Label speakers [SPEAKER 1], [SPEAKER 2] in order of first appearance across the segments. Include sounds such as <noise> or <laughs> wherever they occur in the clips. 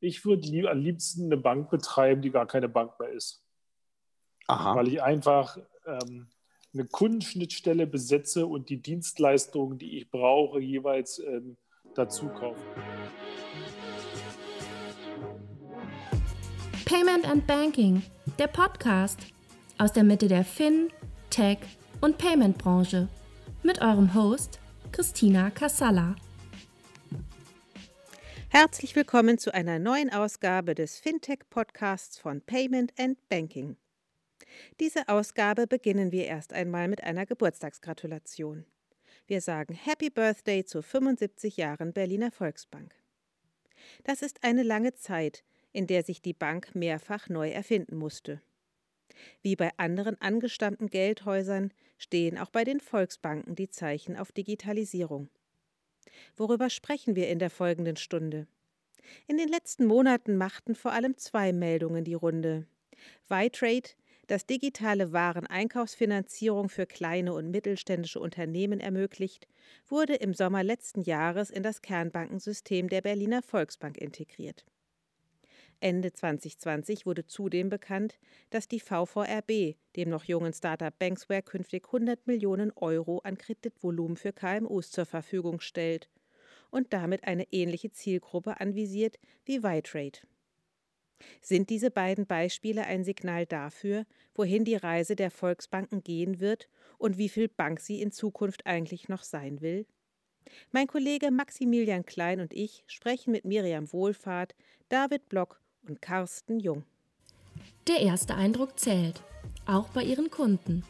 [SPEAKER 1] Ich würde lieb, am liebsten eine Bank betreiben, die gar keine Bank mehr ist. Aha. Weil ich einfach ähm, eine Kundenschnittstelle besetze und die Dienstleistungen, die ich brauche, jeweils ähm, dazu kaufe.
[SPEAKER 2] Payment and Banking, der Podcast aus der Mitte der Fin, Tech und Payment Branche mit eurem Host Christina Casalla.
[SPEAKER 3] Herzlich willkommen zu einer neuen Ausgabe des Fintech-Podcasts von Payment and Banking. Diese Ausgabe beginnen wir erst einmal mit einer Geburtstagsgratulation. Wir sagen Happy Birthday zu 75 Jahren Berliner Volksbank. Das ist eine lange Zeit, in der sich die Bank mehrfach neu erfinden musste. Wie bei anderen angestammten Geldhäusern stehen auch bei den Volksbanken die Zeichen auf Digitalisierung. Worüber sprechen wir in der folgenden Stunde? In den letzten Monaten machten vor allem zwei Meldungen die Runde. Vitrade, das digitale Wareneinkaufsfinanzierung für kleine und mittelständische Unternehmen ermöglicht, wurde im Sommer letzten Jahres in das Kernbankensystem der Berliner Volksbank integriert. Ende 2020 wurde zudem bekannt, dass die VVRB dem noch jungen Startup Banksware künftig 100 Millionen Euro an Kreditvolumen für KMUs zur Verfügung stellt und damit eine ähnliche Zielgruppe anvisiert wie Vitrade. Sind diese beiden Beispiele ein Signal dafür, wohin die Reise der Volksbanken gehen wird und wie viel Bank sie in Zukunft eigentlich noch sein will? Mein Kollege Maximilian Klein und ich sprechen mit Miriam Wohlfahrt, David Block und Carsten Jung.
[SPEAKER 2] Der erste Eindruck zählt, auch bei ihren Kunden.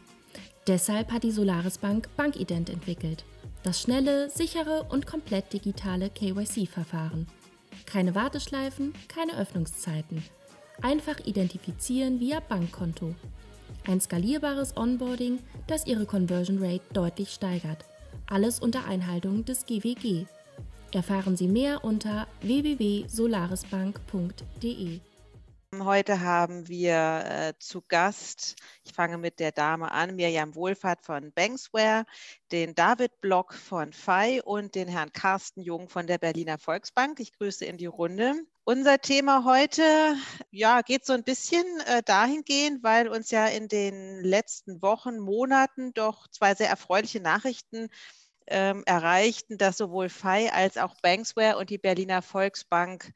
[SPEAKER 2] Deshalb hat die Solaris Bank Bankident entwickelt. Das schnelle, sichere und komplett digitale KYC-Verfahren. Keine Warteschleifen, keine Öffnungszeiten. Einfach identifizieren via Bankkonto. Ein skalierbares Onboarding, das Ihre Conversion Rate deutlich steigert. Alles unter Einhaltung des GWG, Erfahren Sie mehr unter www.solarisbank.de.
[SPEAKER 3] Heute haben wir äh, zu Gast, ich fange mit der Dame an, Mirjam Wohlfahrt von Banksware, den David Block von FI und den Herrn Carsten Jung von der Berliner Volksbank. Ich grüße in die Runde. Unser Thema heute ja, geht so ein bisschen äh, dahingehend, weil uns ja in den letzten Wochen, Monaten doch zwei sehr erfreuliche Nachrichten ähm, erreichten, dass sowohl FI als auch Banksware und die Berliner Volksbank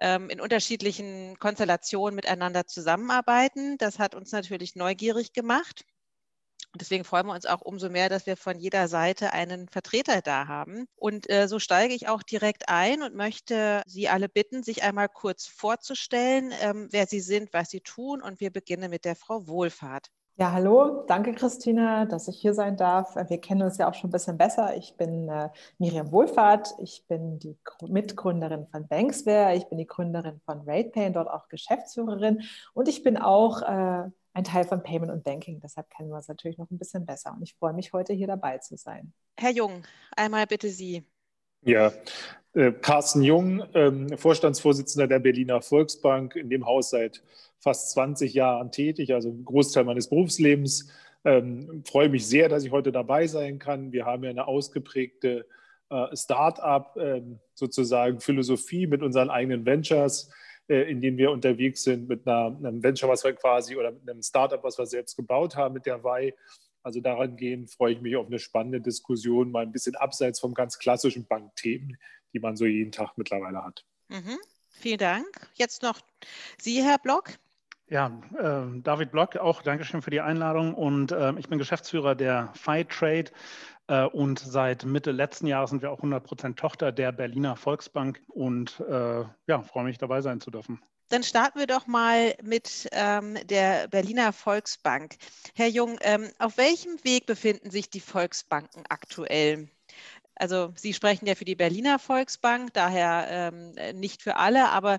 [SPEAKER 3] ähm, in unterschiedlichen Konstellationen miteinander zusammenarbeiten. Das hat uns natürlich neugierig gemacht. Deswegen freuen wir uns auch umso mehr, dass wir von jeder Seite einen Vertreter da haben. Und äh, so steige ich auch direkt ein und möchte Sie alle bitten, sich einmal kurz vorzustellen, ähm, wer Sie sind, was Sie tun. Und wir beginnen mit der Frau Wohlfahrt.
[SPEAKER 4] Ja, hallo, danke Christina, dass ich hier sein darf. Wir kennen uns ja auch schon ein bisschen besser. Ich bin äh, Miriam Wohlfahrt, ich bin die Mitgründerin von Banksware, ich bin die Gründerin von RatePay, dort auch Geschäftsführerin und ich bin auch äh, ein Teil von Payment und Banking. Deshalb kennen wir uns natürlich noch ein bisschen besser und ich freue mich heute hier dabei zu sein.
[SPEAKER 3] Herr Jung, einmal bitte Sie.
[SPEAKER 1] Ja, Carsten Jung, ähm, Vorstandsvorsitzender der Berliner Volksbank, in dem Haus seit fast 20 Jahren tätig, also ein Großteil meines Berufslebens. Ähm, freue mich sehr, dass ich heute dabei sein kann. Wir haben ja eine ausgeprägte äh, Start-up ähm, sozusagen Philosophie mit unseren eigenen Ventures, äh, in denen wir unterwegs sind, mit einem Venture, was wir quasi oder mit einem Start-up, was wir selbst gebaut haben mit der WEI. Also daran gehen freue ich mich auf eine spannende Diskussion, mal ein bisschen abseits vom ganz klassischen Bankthemen, die man so jeden Tag mittlerweile hat.
[SPEAKER 3] Mhm. Vielen Dank. Jetzt noch Sie, Herr Block.
[SPEAKER 5] Ja, äh, David Block, auch Dankeschön für die Einladung. Und äh, ich bin Geschäftsführer der Fight Trade. Äh, und seit Mitte letzten Jahres sind wir auch 100% Tochter der Berliner Volksbank. Und äh, ja, freue mich dabei sein zu dürfen.
[SPEAKER 3] Dann starten wir doch mal mit ähm, der Berliner Volksbank. Herr Jung, ähm, auf welchem Weg befinden sich die Volksbanken aktuell? Also Sie sprechen ja für die Berliner Volksbank, daher ähm, nicht für alle, aber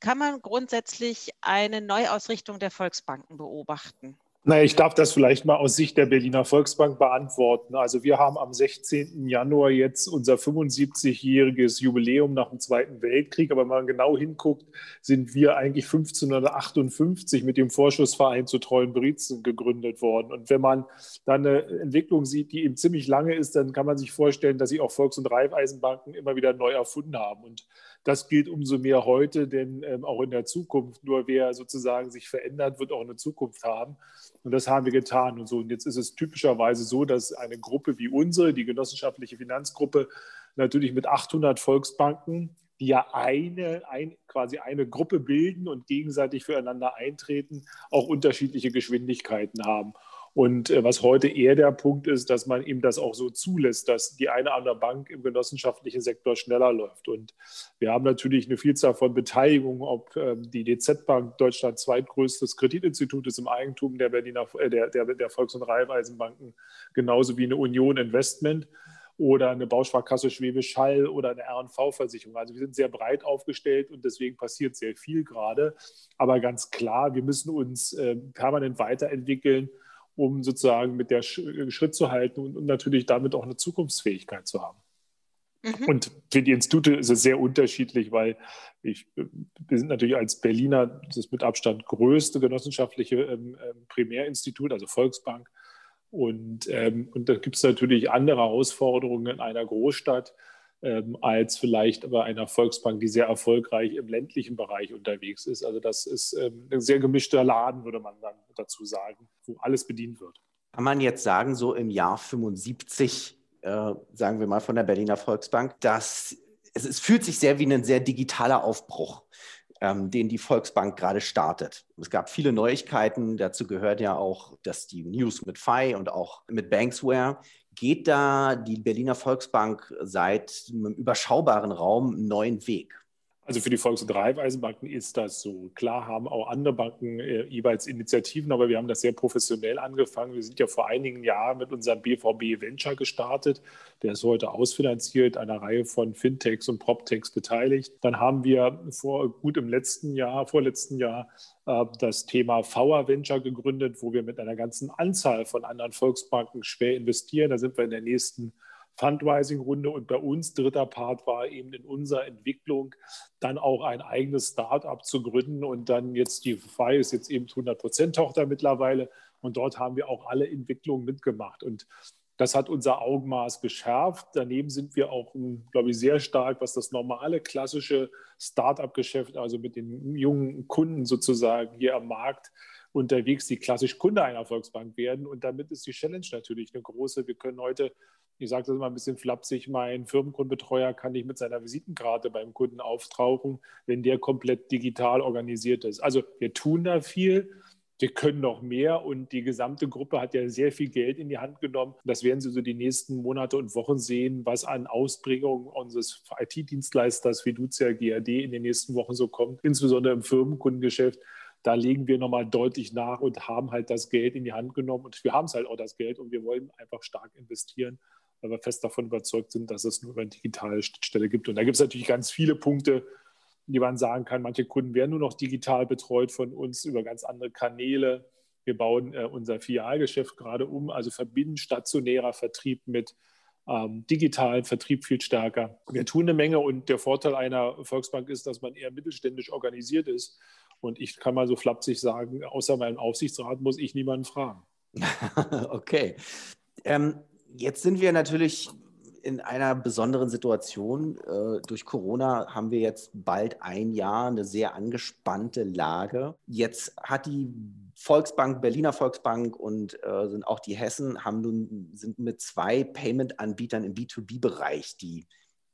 [SPEAKER 3] kann man grundsätzlich eine Neuausrichtung der Volksbanken beobachten?
[SPEAKER 1] Na, ich darf das vielleicht mal aus Sicht der Berliner Volksbank beantworten. Also wir haben am 16. Januar jetzt unser 75-jähriges Jubiläum nach dem Zweiten Weltkrieg. Aber wenn man genau hinguckt, sind wir eigentlich 1558 mit dem Vorschussverein zu treuen Brizen gegründet worden. Und wenn man dann eine Entwicklung sieht, die eben ziemlich lange ist, dann kann man sich vorstellen, dass sich auch Volks- und Raiffeisenbanken immer wieder neu erfunden haben. Und das gilt umso mehr heute, denn ähm, auch in der Zukunft. Nur wer sozusagen sich verändert, wird auch eine Zukunft haben. Und das haben wir getan. Und so. Und jetzt ist es typischerweise so, dass eine Gruppe wie unsere, die genossenschaftliche Finanzgruppe, natürlich mit 800 Volksbanken, die ja eine, ein, quasi eine Gruppe bilden und gegenseitig füreinander eintreten, auch unterschiedliche Geschwindigkeiten haben. Und äh, was heute eher der Punkt ist, dass man eben das auch so zulässt, dass die eine oder andere Bank im genossenschaftlichen Sektor schneller läuft. Und wir haben natürlich eine Vielzahl von Beteiligungen, ob ähm, die DZ Bank, Deutschland zweitgrößtes Kreditinstitut ist im Eigentum der Berliner, äh, der, der, der Volks- und Raiffeisenbanken, genauso wie eine Union Investment oder eine Bausparkasse Schwäbisch Hall oder eine RV-Versicherung. Also wir sind sehr breit aufgestellt und deswegen passiert sehr viel gerade. Aber ganz klar, wir müssen uns äh, permanent weiterentwickeln um sozusagen mit der äh, Schritt zu halten und, und natürlich damit auch eine Zukunftsfähigkeit zu haben. Mhm. Und für die Institute ist es sehr unterschiedlich, weil ich, äh, wir sind natürlich als Berliner das mit Abstand größte genossenschaftliche ähm, ähm, Primärinstitut, also Volksbank. Und, ähm, und da gibt es natürlich andere Herausforderungen in einer Großstadt ähm, als vielleicht bei einer Volksbank, die sehr erfolgreich im ländlichen Bereich unterwegs ist. Also das ist ähm, ein sehr gemischter Laden, würde man dann dazu sagen, wo alles bedient wird.
[SPEAKER 6] Kann man jetzt sagen, so im Jahr 75, äh, sagen wir mal von der Berliner Volksbank, dass es, es fühlt sich sehr wie ein sehr digitaler Aufbruch ähm, den die Volksbank gerade startet. Es gab viele Neuigkeiten. Dazu gehört ja auch, dass die News mit FI und auch mit Banksware geht da die Berliner Volksbank seit einem überschaubaren Raum einen neuen Weg?
[SPEAKER 1] Also für die Volks- und Raiffeisenbanken ist das so. Klar haben auch andere Banken äh, jeweils Initiativen, aber wir haben das sehr professionell angefangen. Wir sind ja vor einigen Jahren mit unserem BVB Venture gestartet. Der ist heute ausfinanziert, einer Reihe von Fintechs und PropTechs beteiligt. Dann haben wir vor gut im letzten Jahr, vorletzten Jahr, äh, das Thema VR Venture gegründet, wo wir mit einer ganzen Anzahl von anderen Volksbanken schwer investieren. Da sind wir in der nächsten Fundraising-Runde und bei uns dritter Part war eben in unserer Entwicklung dann auch ein eigenes Start-up zu gründen und dann jetzt die FI ist jetzt eben 100% Tochter mittlerweile und dort haben wir auch alle Entwicklungen mitgemacht und das hat unser Augenmaß geschärft. Daneben sind wir auch, glaube ich, sehr stark, was das normale, klassische Start-up-Geschäft, also mit den jungen Kunden sozusagen hier am Markt unterwegs, die klassisch Kunde einer Volksbank werden. Und damit ist die Challenge natürlich eine große. Wir können heute ich sage das immer ein bisschen flapsig, mein Firmenkundenbetreuer kann nicht mit seiner Visitenkarte beim Kunden auftauchen, wenn der komplett digital organisiert ist. Also wir tun da viel. Wir können noch mehr und die gesamte Gruppe hat ja sehr viel Geld in die Hand genommen. Das werden Sie so die nächsten Monate und Wochen sehen, was an Ausbringung unseres IT-Dienstleisters Fiducia GAD in den nächsten Wochen so kommt, insbesondere im Firmenkundengeschäft. Da legen wir nochmal deutlich nach und haben halt das Geld in die Hand genommen und wir haben es halt auch das Geld und wir wollen einfach stark investieren weil wir fest davon überzeugt sind, dass es nur über eine digitale Schnittstelle gibt. Und da gibt es natürlich ganz viele Punkte, die man sagen kann, manche Kunden werden nur noch digital betreut von uns über ganz andere Kanäle. Wir bauen äh, unser Filialgeschäft gerade um, also verbinden stationärer Vertrieb mit ähm, digitalen Vertrieb viel stärker. Wir tun eine Menge und der Vorteil einer Volksbank ist, dass man eher mittelständisch organisiert ist. Und ich kann mal so flapsig sagen, außer meinem Aufsichtsrat muss ich niemanden fragen. <laughs>
[SPEAKER 6] okay. Ähm, Jetzt sind wir natürlich in einer besonderen Situation. Äh, durch Corona haben wir jetzt bald ein Jahr eine sehr angespannte Lage. Jetzt hat die Volksbank, Berliner Volksbank und äh, sind auch die Hessen, haben nun, sind mit zwei Payment-Anbietern im B2B-Bereich, die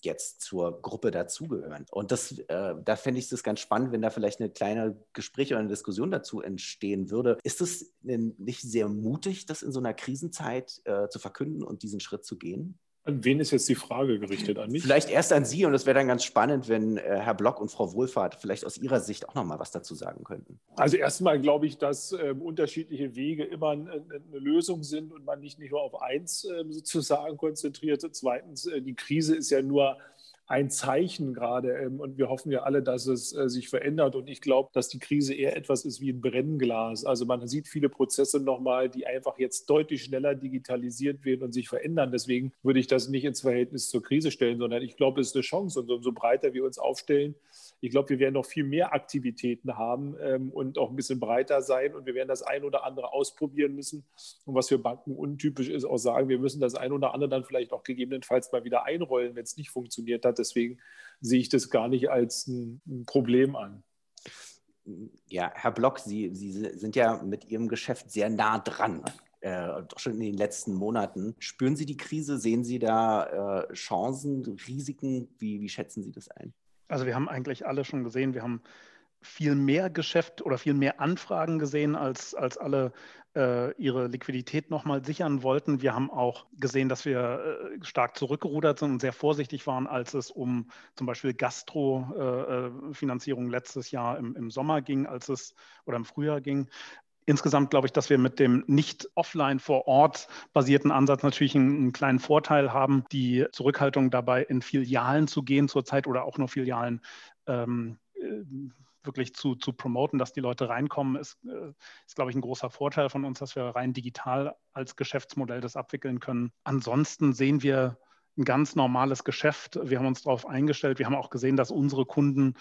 [SPEAKER 6] jetzt zur Gruppe dazugehören. Und das, äh, da fände ich es ganz spannend, wenn da vielleicht eine kleine Gespräch oder eine Diskussion dazu entstehen würde. Ist es nicht sehr mutig, das in so einer Krisenzeit äh, zu verkünden und diesen Schritt zu gehen?
[SPEAKER 1] An wen ist jetzt die Frage gerichtet? An mich?
[SPEAKER 6] Vielleicht erst an Sie und es wäre dann ganz spannend, wenn äh, Herr Block und Frau Wohlfahrt vielleicht aus Ihrer Sicht auch noch mal was dazu sagen könnten.
[SPEAKER 1] Also erstmal glaube ich, dass äh, unterschiedliche Wege immer eine, eine, Lösung sind und man nicht, nicht nur auf eins äh, sozusagen konzentriert. Zweitens, äh, die Krise ist ja nur ein Zeichen gerade. Ähm, und wir hoffen ja alle, dass es äh, sich verändert. Und ich glaube, dass die Krise eher etwas ist wie ein Brennglas. Also man sieht viele Prozesse nochmal, die einfach jetzt deutlich schneller digitalisiert werden und sich verändern. Deswegen würde ich das nicht ins Verhältnis zur Krise stellen, sondern ich glaube, es ist eine Chance. Und umso breiter wir uns aufstellen Ich glaube, wir werden noch viel mehr Aktivitäten haben ähm, und auch ein bisschen breiter sein und wir werden das ein oder andere ausprobieren müssen. Und was für Banken untypisch ist, auch sagen, wir müssen das ein oder andere dann vielleicht auch gegebenenfalls mal wieder einrollen, wenn es nicht funktioniert hat. Deswegen sehe ich das gar nicht als ein, ein Problem an.
[SPEAKER 6] Ja, Herr Block, Sie, Sie sind ja mit Ihrem Geschäft sehr nah dran äh, doch schon in den letzten Monaten. Spüren Sie die Krise? Sehen Sie da äh, Chancen, Risiken? Wie, wie schätzen Sie das ein?
[SPEAKER 5] Also wir haben eigentlich alle schon gesehen, wir haben viel mehr Geschäft oder viel mehr Anfragen gesehen, als, als alle äh, ihre Liquidität nochmal sichern wollten. Wir haben auch gesehen, dass wir äh, stark zurückgerudert sind und sehr vorsichtig waren, als es um zum Beispiel Gastro-Finanzierung äh, äh letztes Jahr im, im Sommer ging, als es oder im Frühjahr ging insgesamt glaube ich, dass wir mit dem nicht offline vor Ort basierten Ansatz natürlich einen, einen, kleinen Vorteil haben. Die Zurückhaltung dabei, in Filialen zu gehen zurzeit oder auch nur Filialen ähm, äh, wirklich zu, zu promoten, dass die Leute reinkommen, ist, äh, ist, glaube ich, ein großer Vorteil von uns, dass wir rein digital als Geschäftsmodell das abwickeln können. Ansonsten sehen wir ein ganz normales Geschäft. Wir haben uns darauf eingestellt. Wir haben auch gesehen, dass unsere Kunden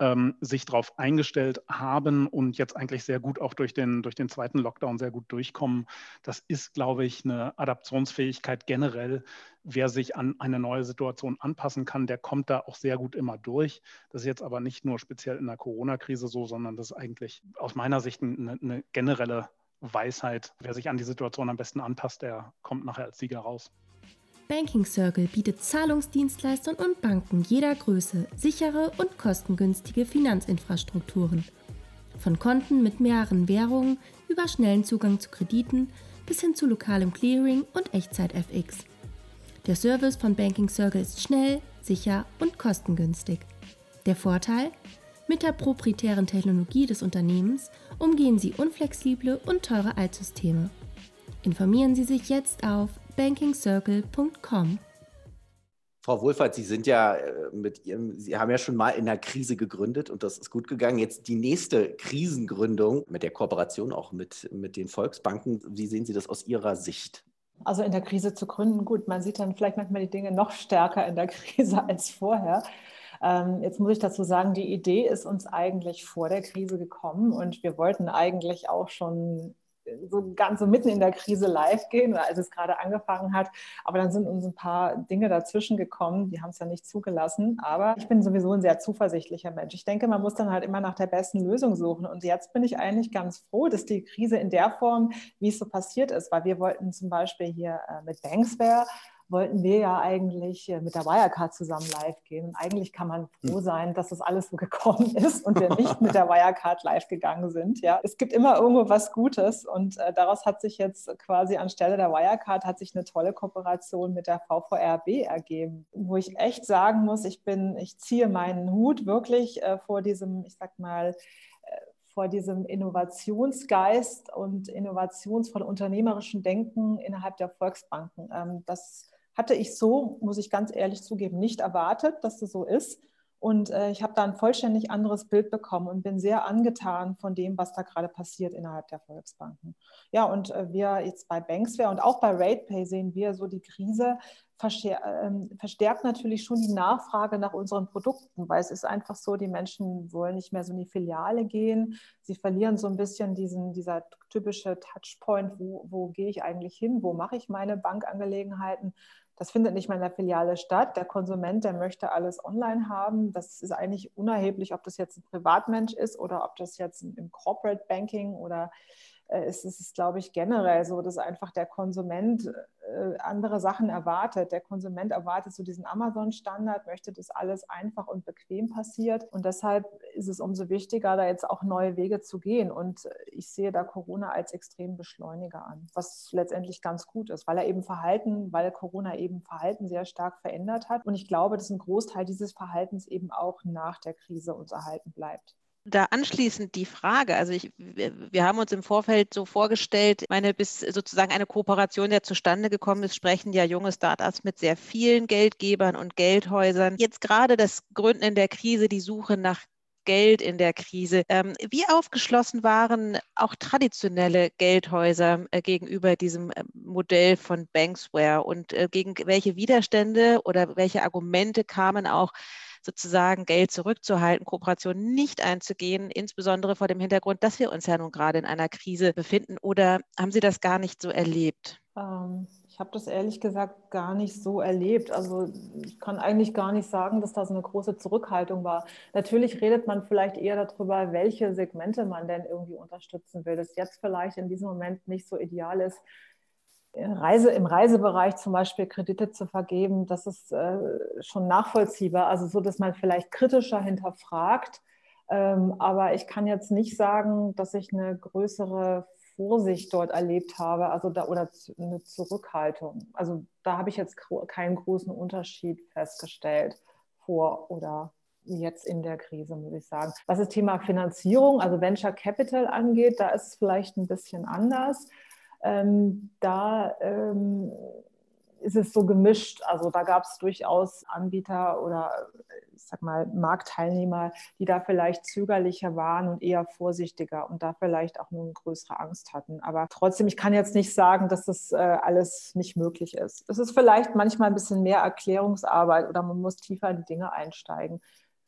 [SPEAKER 5] ähm, sich darauf eingestellt haben und jetzt eigentlich sehr gut auch durch den, durch den zweiten Lockdown sehr gut durchkommen. Das ist, glaube ich, eine Adaptionsfähigkeit generell. Wer sich an eine neue Situation anpassen kann, der kommt da auch sehr gut immer durch. Das ist jetzt aber nicht nur speziell in der Corona-Krise so, sondern das ist eigentlich aus meiner Sicht eine, eine generelle Weisheit. Wer sich an die Situation am besten anpasst, der kommt nachher als Sieger raus.
[SPEAKER 2] Banking Circle bietet Zahlungsdienstleistern und Banken jeder Größe sichere und kostengünstige Finanzinfrastrukturen. Von Konten mit mehreren Währungen über schnellen Zugang zu Krediten bis hin zu lokalem Clearing und Echtzeit-FX. Der Service von Banking Circle ist schnell, sicher und kostengünstig. Der Vorteil? Mit der proprietären Technologie des Unternehmens umgehen Sie unflexible und teure Altsysteme. Informieren Sie sich jetzt auf bankingcircle.com.
[SPEAKER 6] Frau Wohlfahrt, Sie sind ja äh, mit Ihrem, Sie haben ja schon mal in der Krise gegründet und das ist gut gegangen. Jetzt die nächste Krisengründung mit der Kooperation auch mit, mit den Volksbanken. Wie sehen Sie das aus Ihrer Sicht?
[SPEAKER 4] Also in der Krise zu gründen, gut, man sieht dann vielleicht manchmal die Dinge noch stärker in der <laughs> Krise als vorher. Ähm, jetzt muss ich dazu sagen, die Idee ist uns eigentlich vor der Krise gekommen und wir wollten eigentlich auch schon so ganz so mitten in der Krise live gehen, als es gerade angefangen hat. Aber dann sind uns ein paar Dinge dazwischen gekommen, die haben es ja nicht zugelassen. Aber ich bin sowieso ein sehr zuversichtlicher Mensch. Ich denke, man muss dann halt immer nach der besten Lösung suchen. Und jetzt bin ich eigentlich ganz froh, dass die Krise in der Form, wie es so passiert ist, weil wir wollten zum Beispiel hier äh, mit Banksware wollten wir ja eigentlich äh, mit der Wirecard zusammen live gehen. Und eigentlich kann man froh hm. sein, dass das alles so gekommen <laughs> ist und wir <laughs> nicht mit der Wirecard live gegangen sind. Ja, es gibt immer irgendwo was Gutes und äh, daraus hat sich jetzt quasi anstelle der Wirecard hat sich eine tolle Kooperation mit der VVRB ergeben, wo ich echt sagen muss, ich bin, ich ziehe meinen Hut wirklich äh, vor diesem, ich sag mal, äh, vor diesem Innovationsgeist und innovationsvoll unternehmerischen Denken innerhalb der Volksbanken. Ähm, das hatte ich so, muss ich ganz ehrlich zugeben, nicht erwartet, dass das so ist. Und äh, ich habe da ein vollständig anderes Bild bekommen und bin sehr angetan von dem, was da gerade passiert innerhalb der Volksbanken. Ja, und äh, wir jetzt bei Banksware und auch bei RatePay sehen wir so die Krise ähm, verstärkt natürlich schon die Nachfrage nach unseren Produkten, weil es ist einfach so, die Menschen wollen nicht mehr so in die Filiale gehen. Sie verlieren so ein bisschen diesen, dieser typische Touchpoint, wo, wo gehe ich eigentlich hin, wo mache ich meine Bankangelegenheiten. Das findet nicht mehr in der Filiale statt. Der Konsument, der möchte alles online haben. Das ist eigentlich unerheblich, ob das jetzt ein Privatmensch ist oder ob das jetzt im Corporate Banking oder ist es, glaube ich, generell so, dass einfach der Konsument äh, andere Sachen erwartet. Der Konsument erwartet so diesen Amazon-Standard, möchte, dass alles einfach und bequem passiert. Und deshalb ist es umso wichtiger, da jetzt auch neue Wege zu gehen. Und ich sehe da Corona als extrem Beschleuniger an, was letztendlich ganz gut ist, weil er eben Verhalten, weil Corona eben Verhalten sehr stark verändert hat. Und ich glaube, dass ein Großteil dieses Verhaltens eben auch nach der Krise uns erhalten bleibt
[SPEAKER 3] da anschließend die Frage, also ich, wir haben uns im Vorfeld so vorgestellt, meine, bis sozusagen eine Kooperation ja zustande gekommen ist, sprechen ja junge Startups mit sehr vielen Geldgebern und Geldhäusern. Jetzt gerade das Gründen in der Krise, die Suche nach Geld in der Krise. Ähm, wie aufgeschlossen waren auch traditionelle Geldhäuser äh, gegenüber diesem äh, Modell von Banksware und äh, gegen welche Widerstände oder welche Argumente kamen auch sozusagen Geld zurückzuhalten, Kooperationen nicht einzugehen, insbesondere vor dem Hintergrund, dass wir uns ja nun gerade in einer Krise befinden? Oder haben Sie das gar nicht so erlebt?
[SPEAKER 4] Ähm, ich habe das ehrlich gesagt gar nicht so erlebt. Also ich kann eigentlich gar nicht sagen, dass da so eine große Zurückhaltung war. Natürlich redet man vielleicht eher darüber, welche Segmente man denn irgendwie unterstützen will. Das jetzt vielleicht in diesem Moment nicht so ideal ist, Reise, im Reisebereich zum Beispiel Kredite zu vergeben, das ist äh, schon nachvollziehbar. Also so, dass man vielleicht kritischer hinterfragt. Ähm, aber ich kann jetzt nicht sagen, dass ich eine größere Vorsicht dort erlebt habe, also da oder eine Zurückhaltung. Also da habe ich jetzt keinen großen Unterschied festgestellt vor oder jetzt in der Krise, muss ich sagen. Was das Thema Finanzierung, also Venture Capital angeht, da ist es vielleicht ein bisschen anders. Ähm, da ähm, ist es so gemischt. Also da gab es durchaus Anbieter oder ich sag mal Marktteilnehmer, die da vielleicht zögerlicher waren und eher vorsichtiger und da vielleicht auch nur eine größere Angst hatten. Aber trotzdem, ich kann jetzt nicht sagen, dass das äh, alles nicht möglich ist. Es ist vielleicht manchmal ein bisschen mehr Erklärungsarbeit oder man muss tiefer in die Dinge einsteigen.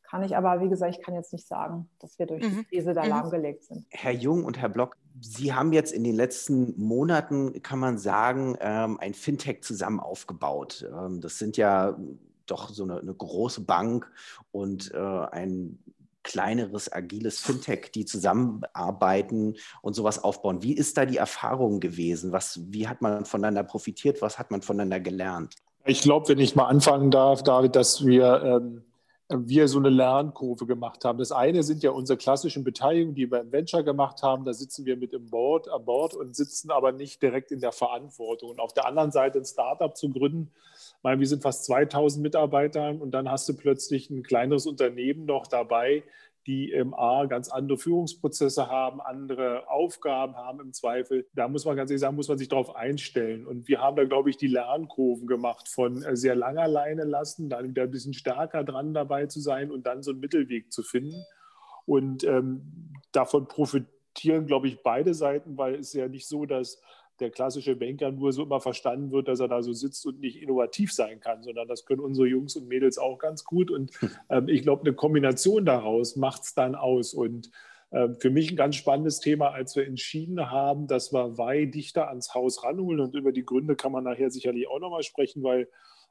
[SPEAKER 4] Kann ich aber, wie gesagt, ich kann jetzt nicht sagen, dass wir durch mhm. die Krise da mhm. lahmgelegt sind.
[SPEAKER 6] Herr Jung und Herr Block, Sie haben jetzt in den letzten Monaten, kann man sagen, ähm, ein Fintech zusammen aufgebaut. Ähm, das sind ja doch so eine, eine große Bank und äh, ein kleineres, agiles Fintech, die zusammenarbeiten und sowas aufbauen. Wie ist da die Erfahrung gewesen? Was, wie hat man voneinander profitiert? Was hat man voneinander gelernt?
[SPEAKER 1] Ich glaube, wenn ich mal anfangen darf, David, dass wir ähm, wir so eine Lernkurve gemacht haben. Das eine sind ja unsere klassischen Beteiligungen, die wir im Venture gemacht haben. Da sitzen wir mit im Board, an Bord und sitzen aber nicht direkt in der Verantwortung. Und auf der anderen Seite ein Startup zu gründen, weil wir sind fast 2000 Mitarbeiter und dann hast du plötzlich ein kleineres Unternehmen noch dabei, die im A ganz andere Führungsprozesse haben, andere Aufgaben haben im Zweifel. Da muss man ganz ehrlich sagen, muss man sich darauf einstellen. Und wir haben da, glaube ich, die Lernkurven gemacht von äh, sehr langer Leine lassen, dann wieder ein bisschen stärker dran dabei zu sein und dann so einen Mittelweg zu finden. Und ähm, davon profitieren, glaube ich, beide Seiten, weil es ja nicht so, dass der klassische Banker nur so immer verstanden wird, dass er da so sitzt und nicht innovativ sein kann, sondern das können unsere Jungs und Mädels auch ganz gut. Und ähm, ich glaube, eine Kombination daraus macht es dann aus. Und äh, für mich ein ganz spannendes Thema, als wir entschieden haben, dass wir Wei dichter ans Haus ranholen. Und über die Gründe kann man nachher sicherlich auch nochmal sprechen, weil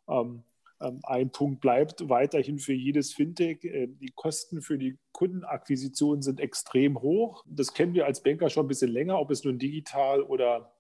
[SPEAKER 1] ähm, ähm, ein Punkt bleibt weiterhin für jedes Fintech. Äh, die Kosten für die Kundenakquisition sind extrem hoch. Das kennen wir als Banker schon ein bisschen länger, ob es nun digital oder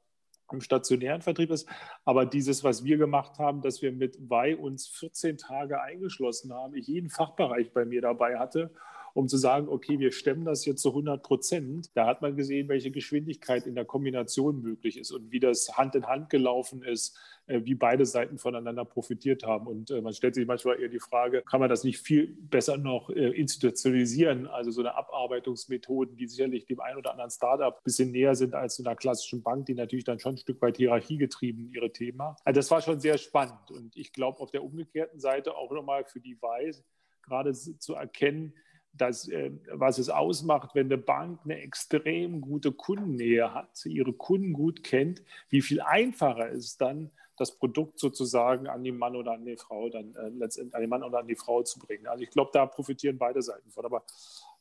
[SPEAKER 1] im stationären Vertrieb ist. Aber dieses, was wir gemacht haben, dass wir mit Wei uns 14 Tage eingeschlossen haben, ich jeden Fachbereich bei mir dabei hatte um zu sagen, okay, wir stemmen das jetzt zu 100 Prozent. Da hat man gesehen, welche Geschwindigkeit in der Kombination möglich ist und wie das Hand in Hand gelaufen ist, äh, wie beide Seiten voneinander profitiert haben. Und äh, man stellt sich manchmal eher die Frage, kann man das nicht viel besser noch äh, institutionalisieren? Also so eine Abarbeitungsmethoden, die sicherlich dem einen oder anderen Startup ein bisschen näher sind als zu einer klassischen Bank, die natürlich dann schon ein Stück weit hierarchiegetrieben ihre Thema. Also das war schon sehr spannend. Und ich glaube, auf der umgekehrten Seite auch nochmal für die Weise, gerade zu erkennen, das, äh, was es ausmacht, wenn eine Bank eine extrem gute Kundennähe hat, ihre Kunden gut kennt, wie viel einfacher es ist dann, das Produkt sozusagen an den Mann oder an die Frau dann äh, letztendlich an den Mann oder an die Frau zu bringen. Also ich glaube, da profitieren beide Seiten von. Aber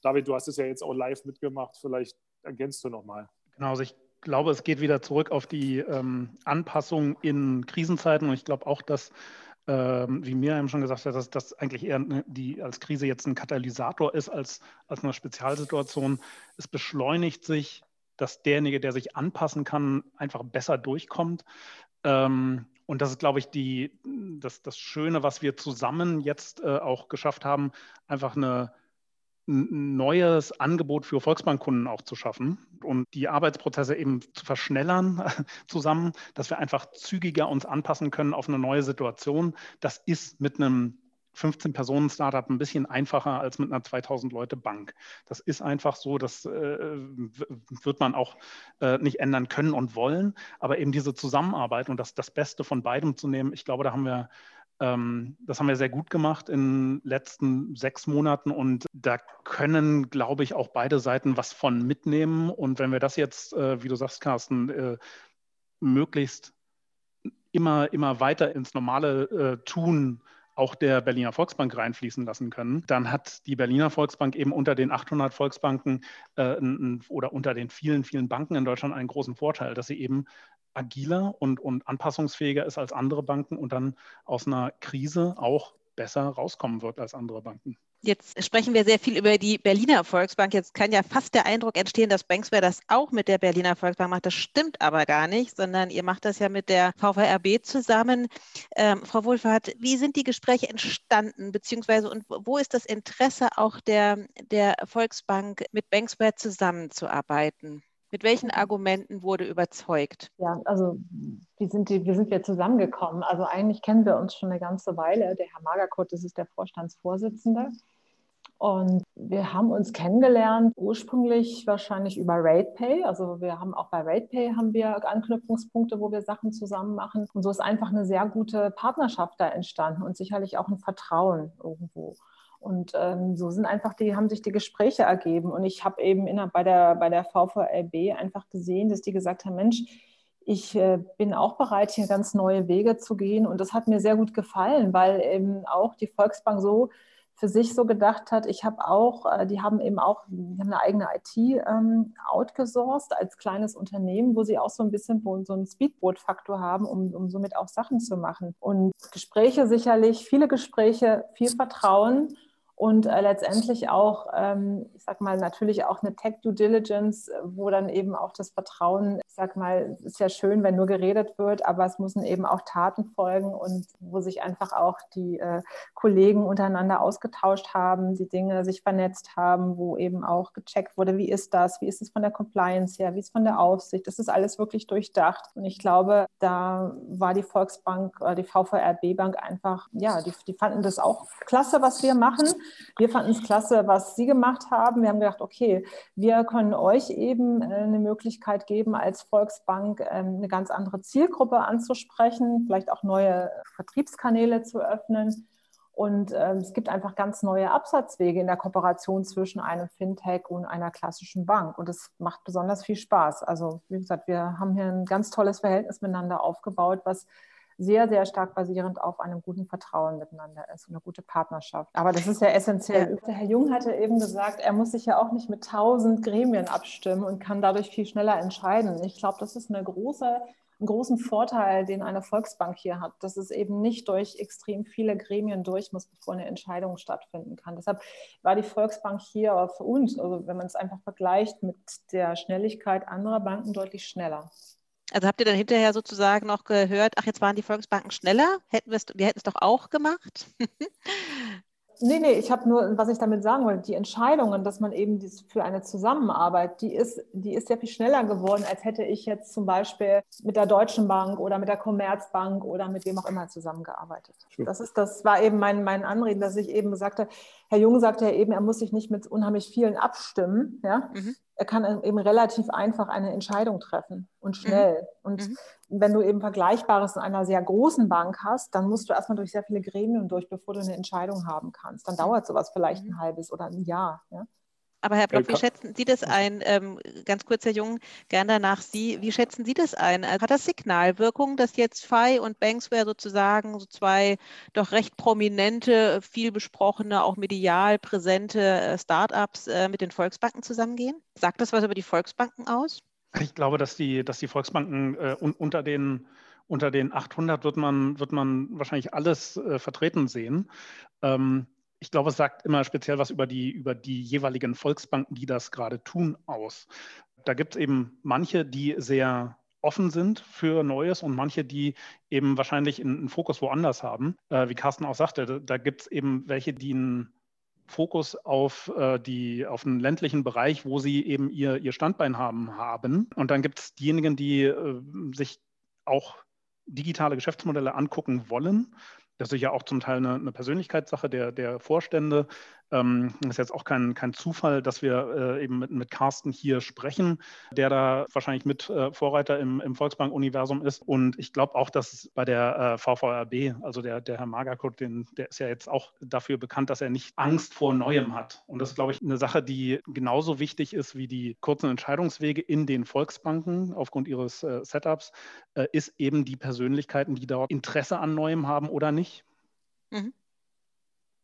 [SPEAKER 1] David, du hast es ja jetzt auch live mitgemacht. Vielleicht ergänzt du nochmal.
[SPEAKER 5] Genau, also ich glaube, es geht wieder zurück auf die ähm, Anpassung in Krisenzeiten und ich glaube auch, dass ähm, wie Miriam schon gesagt hat, dass das eigentlich eher die als Krise jetzt ein Katalysator ist als, als eine Spezialsituation. Es beschleunigt sich, dass derjenige, der sich anpassen kann, einfach besser durchkommt. Ähm, und das ist, glaube ich, die, das, das Schöne, was wir zusammen jetzt äh, auch geschafft haben, einfach eine ein neues Angebot für Volksbankkunden auch zu schaffen und die Arbeitsprozesse eben zu verschnellern <laughs> zusammen, dass wir einfach zügiger uns anpassen können auf eine neue Situation. Das ist mit einem 15-Personen-Startup ein bisschen einfacher als mit einer 2000-Leute-Bank. Das ist einfach so, das äh, wird man auch äh, nicht ändern können und wollen. Aber eben diese Zusammenarbeit und das, das Beste von beidem zu nehmen, ich glaube, da haben wir ähm, das haben wir sehr gut gemacht in den letzten sechs Monaten und da können, glaube ich, auch beide Seiten was von mitnehmen. Und wenn wir das jetzt, äh, wie du sagst, Carsten, äh, möglichst immer, immer weiter ins normale äh, Tun auch der Berliner Volksbank reinfließen lassen können, dann hat die Berliner Volksbank eben unter den 800 Volksbanken äh, oder unter den vielen, vielen Banken in Deutschland einen großen Vorteil, dass sie eben agiler und, und anpassungsfähiger ist als andere Banken und dann aus einer Krise auch besser rauskommen wird als andere Banken.
[SPEAKER 3] Jetzt sprechen wir sehr viel über die Berliner Volksbank. Jetzt kann ja fast der Eindruck entstehen, dass Banksware das auch mit der Berliner Volksbank macht. Das stimmt aber gar nicht, sondern ihr macht das ja mit der VVRB zusammen. Ähm, Frau Wohlfahrt, wie sind die Gespräche entstanden, beziehungsweise und wo ist das Interesse auch der, der Volksbank mit Banksware zusammenzuarbeiten? Mit welchen Argumenten wurde überzeugt?
[SPEAKER 4] Ja, also wie sind, die, wie sind wir zusammengekommen? Also eigentlich kennen wir uns schon eine ganze Weile. Der Herr Magerkurt, das ist der Vorstandsvorsitzende. Und wir haben uns kennengelernt, ursprünglich wahrscheinlich über RatePay. Also wir haben auch bei RatePay haben wir Anknüpfungspunkte, wo wir Sachen zusammen machen. Und so ist einfach eine sehr gute Partnerschaft da entstanden und sicherlich auch ein Vertrauen irgendwo. Und ähm, so sind einfach die, haben sich die Gespräche ergeben. Und ich habe eben in, bei, der, bei der VVLB einfach gesehen, dass die gesagt haben, Mensch, ich äh, bin auch bereit, hier ganz neue Wege zu gehen. Und das hat mir sehr gut gefallen, weil eben auch die Volksbank so für sich so gedacht hat, ich habe auch, äh, die haben eben auch, haben eine eigene IT ähm, outgesourced als kleines Unternehmen, wo sie auch so ein bisschen so einen Speedboat-Faktor haben, um, um somit auch Sachen zu machen. Und Gespräche sicherlich, viele Gespräche, viel Vertrauen und äh, letztendlich auch, ähm, ich sag mal, natürlich auch eine Tech-Due Diligence, wo dann eben auch das Vertrauen, ich sag mal, ist ja schön, wenn nur geredet wird, aber es müssen eben auch Taten folgen und wo sich einfach auch die äh, Kollegen untereinander ausgetauscht haben, die Dinge sich vernetzt haben, wo eben auch gecheckt wurde, wie ist das, wie ist es von der Compliance her, wie ist es von der Aufsicht, das ist alles wirklich durchdacht. Und ich glaube, da war die Volksbank, die VVRB Bank einfach, ja, die, die fanden das auch klasse, was wir machen. Wir fanden es klasse, was Sie gemacht haben. Wir haben gedacht, okay, wir können euch eben äh, eine Möglichkeit geben, als Volksbank ähm, eine ganz andere Zielgruppe anzusprechen, vielleicht auch neue Vertriebskanäle zu öffnen. Und ähm, es gibt einfach ganz neue Absatzwege in der Kooperation zwischen einem Fintech und einer klassischen Bank. Und es macht besonders viel Spaß. Also, wie gesagt, wir haben hier ein ganz tolles Verhältnis miteinander aufgebaut, was sehr, sehr stark basierend auf einem guten Vertrauen miteinander ist und eine gute Partnerschaft. Aber das ist ja essentiell. Der Herr Jung hatte eben gesagt, er muss sich ja auch nicht mit tausend Gremien abstimmen und kann dadurch viel schneller entscheiden. Ich glaube, das ist eine große einen großen Vorteil, den eine Volksbank hier hat, dass es eben nicht durch extrem viele Gremien durch muss, bevor eine Entscheidung stattfinden kann. Deshalb war die Volksbank hier für uns, also wenn man es einfach vergleicht mit der Schnelligkeit anderer Banken, deutlich schneller.
[SPEAKER 3] Also habt ihr dann hinterher sozusagen noch gehört, ach, jetzt waren die Volksbanken schneller? Hätten wir hätten es doch auch gemacht? <laughs>
[SPEAKER 4] Nee, nee, ich habe nur, was ich damit sagen wollte, die Entscheidungen, dass man eben dies für eine Zusammenarbeit, die ist, die ist sehr viel schneller geworden, als hätte ich jetzt zum Beispiel mit der Deutschen Bank oder mit der Commerzbank oder mit wem auch immer zusammengearbeitet. Das, ist, das war eben mein, mein Anreden, dass ich eben sagte, Herr Jung sagte ja eben, er muss sich nicht mit unheimlich vielen abstimmen. Ja? Mhm er kann eben relativ einfach eine Entscheidung treffen und mhm. schnell. Mhm. Und mhm. wenn du eben Vergleichbares in einer sehr großen Bank hast, dann musst du erstmal durch sehr viele Gremien durch, bevor du eine Entscheidung haben kannst. Dann dauert sowas vielleicht ein mhm. halbes oder ein Jahr. Ja?
[SPEAKER 3] Aber Herr Block, wie schätzen Sie das ein? Ähm, ganz kurz, Herr Jung, gern danach Sie. Wie schätzen Sie das ein? Also hat das Signalwirkung, dass jetzt FI und Banksware sozusagen so zwei doch recht prominente, viel besprochene, auch medial präsente äh, Startups äh, mit den Volksbanken zusammengehen? Sagt das was über die Volksbanken aus?
[SPEAKER 5] Ich glaube, dass die, dass die Volksbanken äh, unter den unter den 800 wird man, wird man wahrscheinlich alles äh, vertreten sehen. Ähm, ich glaube, es sagt immer speziell was über die, über die jeweiligen Volksbanken, die das gerade tun, aus. Da gibt es eben manche, die sehr offen sind für Neues und manche, die eben wahrscheinlich einen Fokus woanders haben. Äh, wie Carsten auch sagte, da, da gibt es eben welche, die einen Fokus auf, äh, die, auf den ländlichen Bereich, wo sie eben ihr, ihr Standbein haben, haben. Und dann gibt es diejenigen, die äh, sich auch digitale Geschäftsmodelle angucken wollen das ist ja auch zum Teil eine, eine Persönlichkeitssache der, der Vorstände. Ähm, ist jetzt auch kein, kein Zufall, dass wir äh, eben mit, mit Carsten hier sprechen, der da wahrscheinlich mit äh, Vorreiter im, im Volksbank-Universum ist. Und ich glaube auch, dass bei der äh, VVRB, also der, der Herr Magerkurt, den, der ist ja jetzt auch dafür bekannt, dass er nicht Angst vor Neuem hat. Und das ist, glaube ich, eine Sache, die genauso wichtig ist wie die kurzen Entscheidungswege in den Volksbanken aufgrund ihres äh, Setups, äh, ist eben die Persönlichkeiten, die dort Interesse an Neuem haben oder nicht.
[SPEAKER 3] Mhm.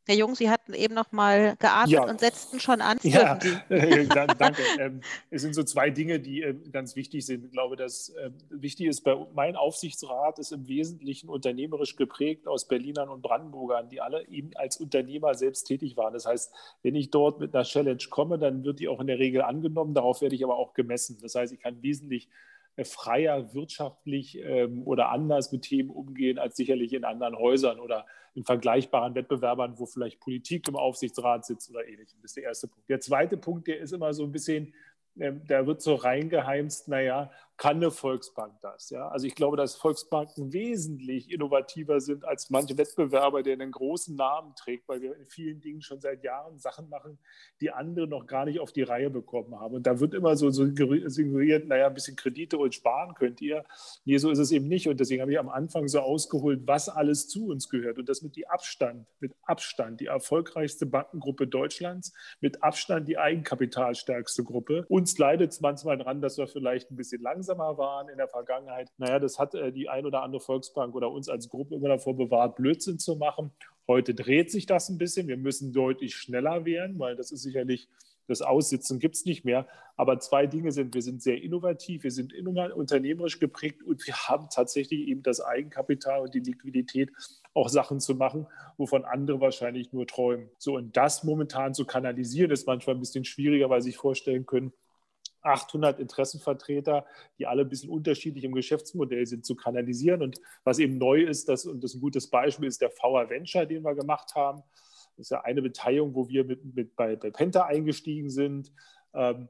[SPEAKER 3] Herr Jung, Sie hatten eben noch mal geatmet ja. und setzten schon an.
[SPEAKER 1] Ja, <laughs> danke. Ähm, es sind so zwei Dinge, die äh, ganz wichtig sind. Ich glaube, dass äh, wichtig ist, bei, mein Aufsichtsrat ist im Wesentlichen unternehmerisch geprägt aus Berlinern und Brandenburgern, die alle eben als Unternehmer selbst tätig waren. Das heißt, wenn ich dort mit einer Challenge komme, dann wird die auch in der Regel angenommen. Darauf werde ich aber auch gemessen. Das heißt, ich kann wesentlich freier wirtschaftlich ähm, oder anders mit Themen umgehen als sicherlich in anderen Häusern oder in vergleichbaren Wettbewerbern, wo vielleicht Politik im Aufsichtsrat sitzt oder ähnlichem. Das ist der erste Punkt. Der zweite Punkt, der ist immer so ein bisschen, ähm, da wird so reingeheimst, naja, kann eine Volksbank das? Ja? Also ich glaube, dass Volksbanken wesentlich innovativer sind als manche Wettbewerber, der einen großen Namen trägt, weil wir in vielen Dingen schon seit Jahren Sachen machen, die andere noch gar nicht auf die Reihe bekommen haben. Und da wird immer so suggeriert, naja, ein bisschen Kredite und sparen könnt ihr. Nee, so ist es eben nicht. Und deswegen habe ich am Anfang so ausgeholt, was alles zu uns gehört. Und das mit die Abstand, mit Abstand die erfolgreichste Bankengruppe Deutschlands, mit Abstand die eigenkapitalstärkste Gruppe. Uns leidet es manchmal daran, dass wir vielleicht ein bisschen langsam langsamer waren in der Vergangenheit. Naja, das hat äh, die ein oder andere Volksbank oder uns als Gruppe immer davor bewahrt, Blödsinn zu machen. Heute dreht sich das ein bisschen. Wir müssen deutlich schneller werden, weil das ist sicherlich das Aussitzen gibt es nicht mehr. Aber zwei Dinge sind, wir sind sehr innovativ, wir sind unternehmerisch geprägt und wir haben tatsächlich eben das Eigenkapital und die Liquidität, auch Sachen zu machen, wovon andere wahrscheinlich nur träumen. So, und das momentan zu kanalisieren, ist manchmal ein bisschen schwieriger, weil Sie sich vorstellen können, 800 Interessenvertreter, die alle ein bisschen unterschiedlich im Geschäftsmodell sind, zu kanalisieren. Und was eben neu ist, das, und das ist ein gutes Beispiel, ist der VR Venture, den wir gemacht haben. Das ist ja eine Beteiligung, wo wir mit, mit bei, bei Penta eingestiegen sind. Ähm,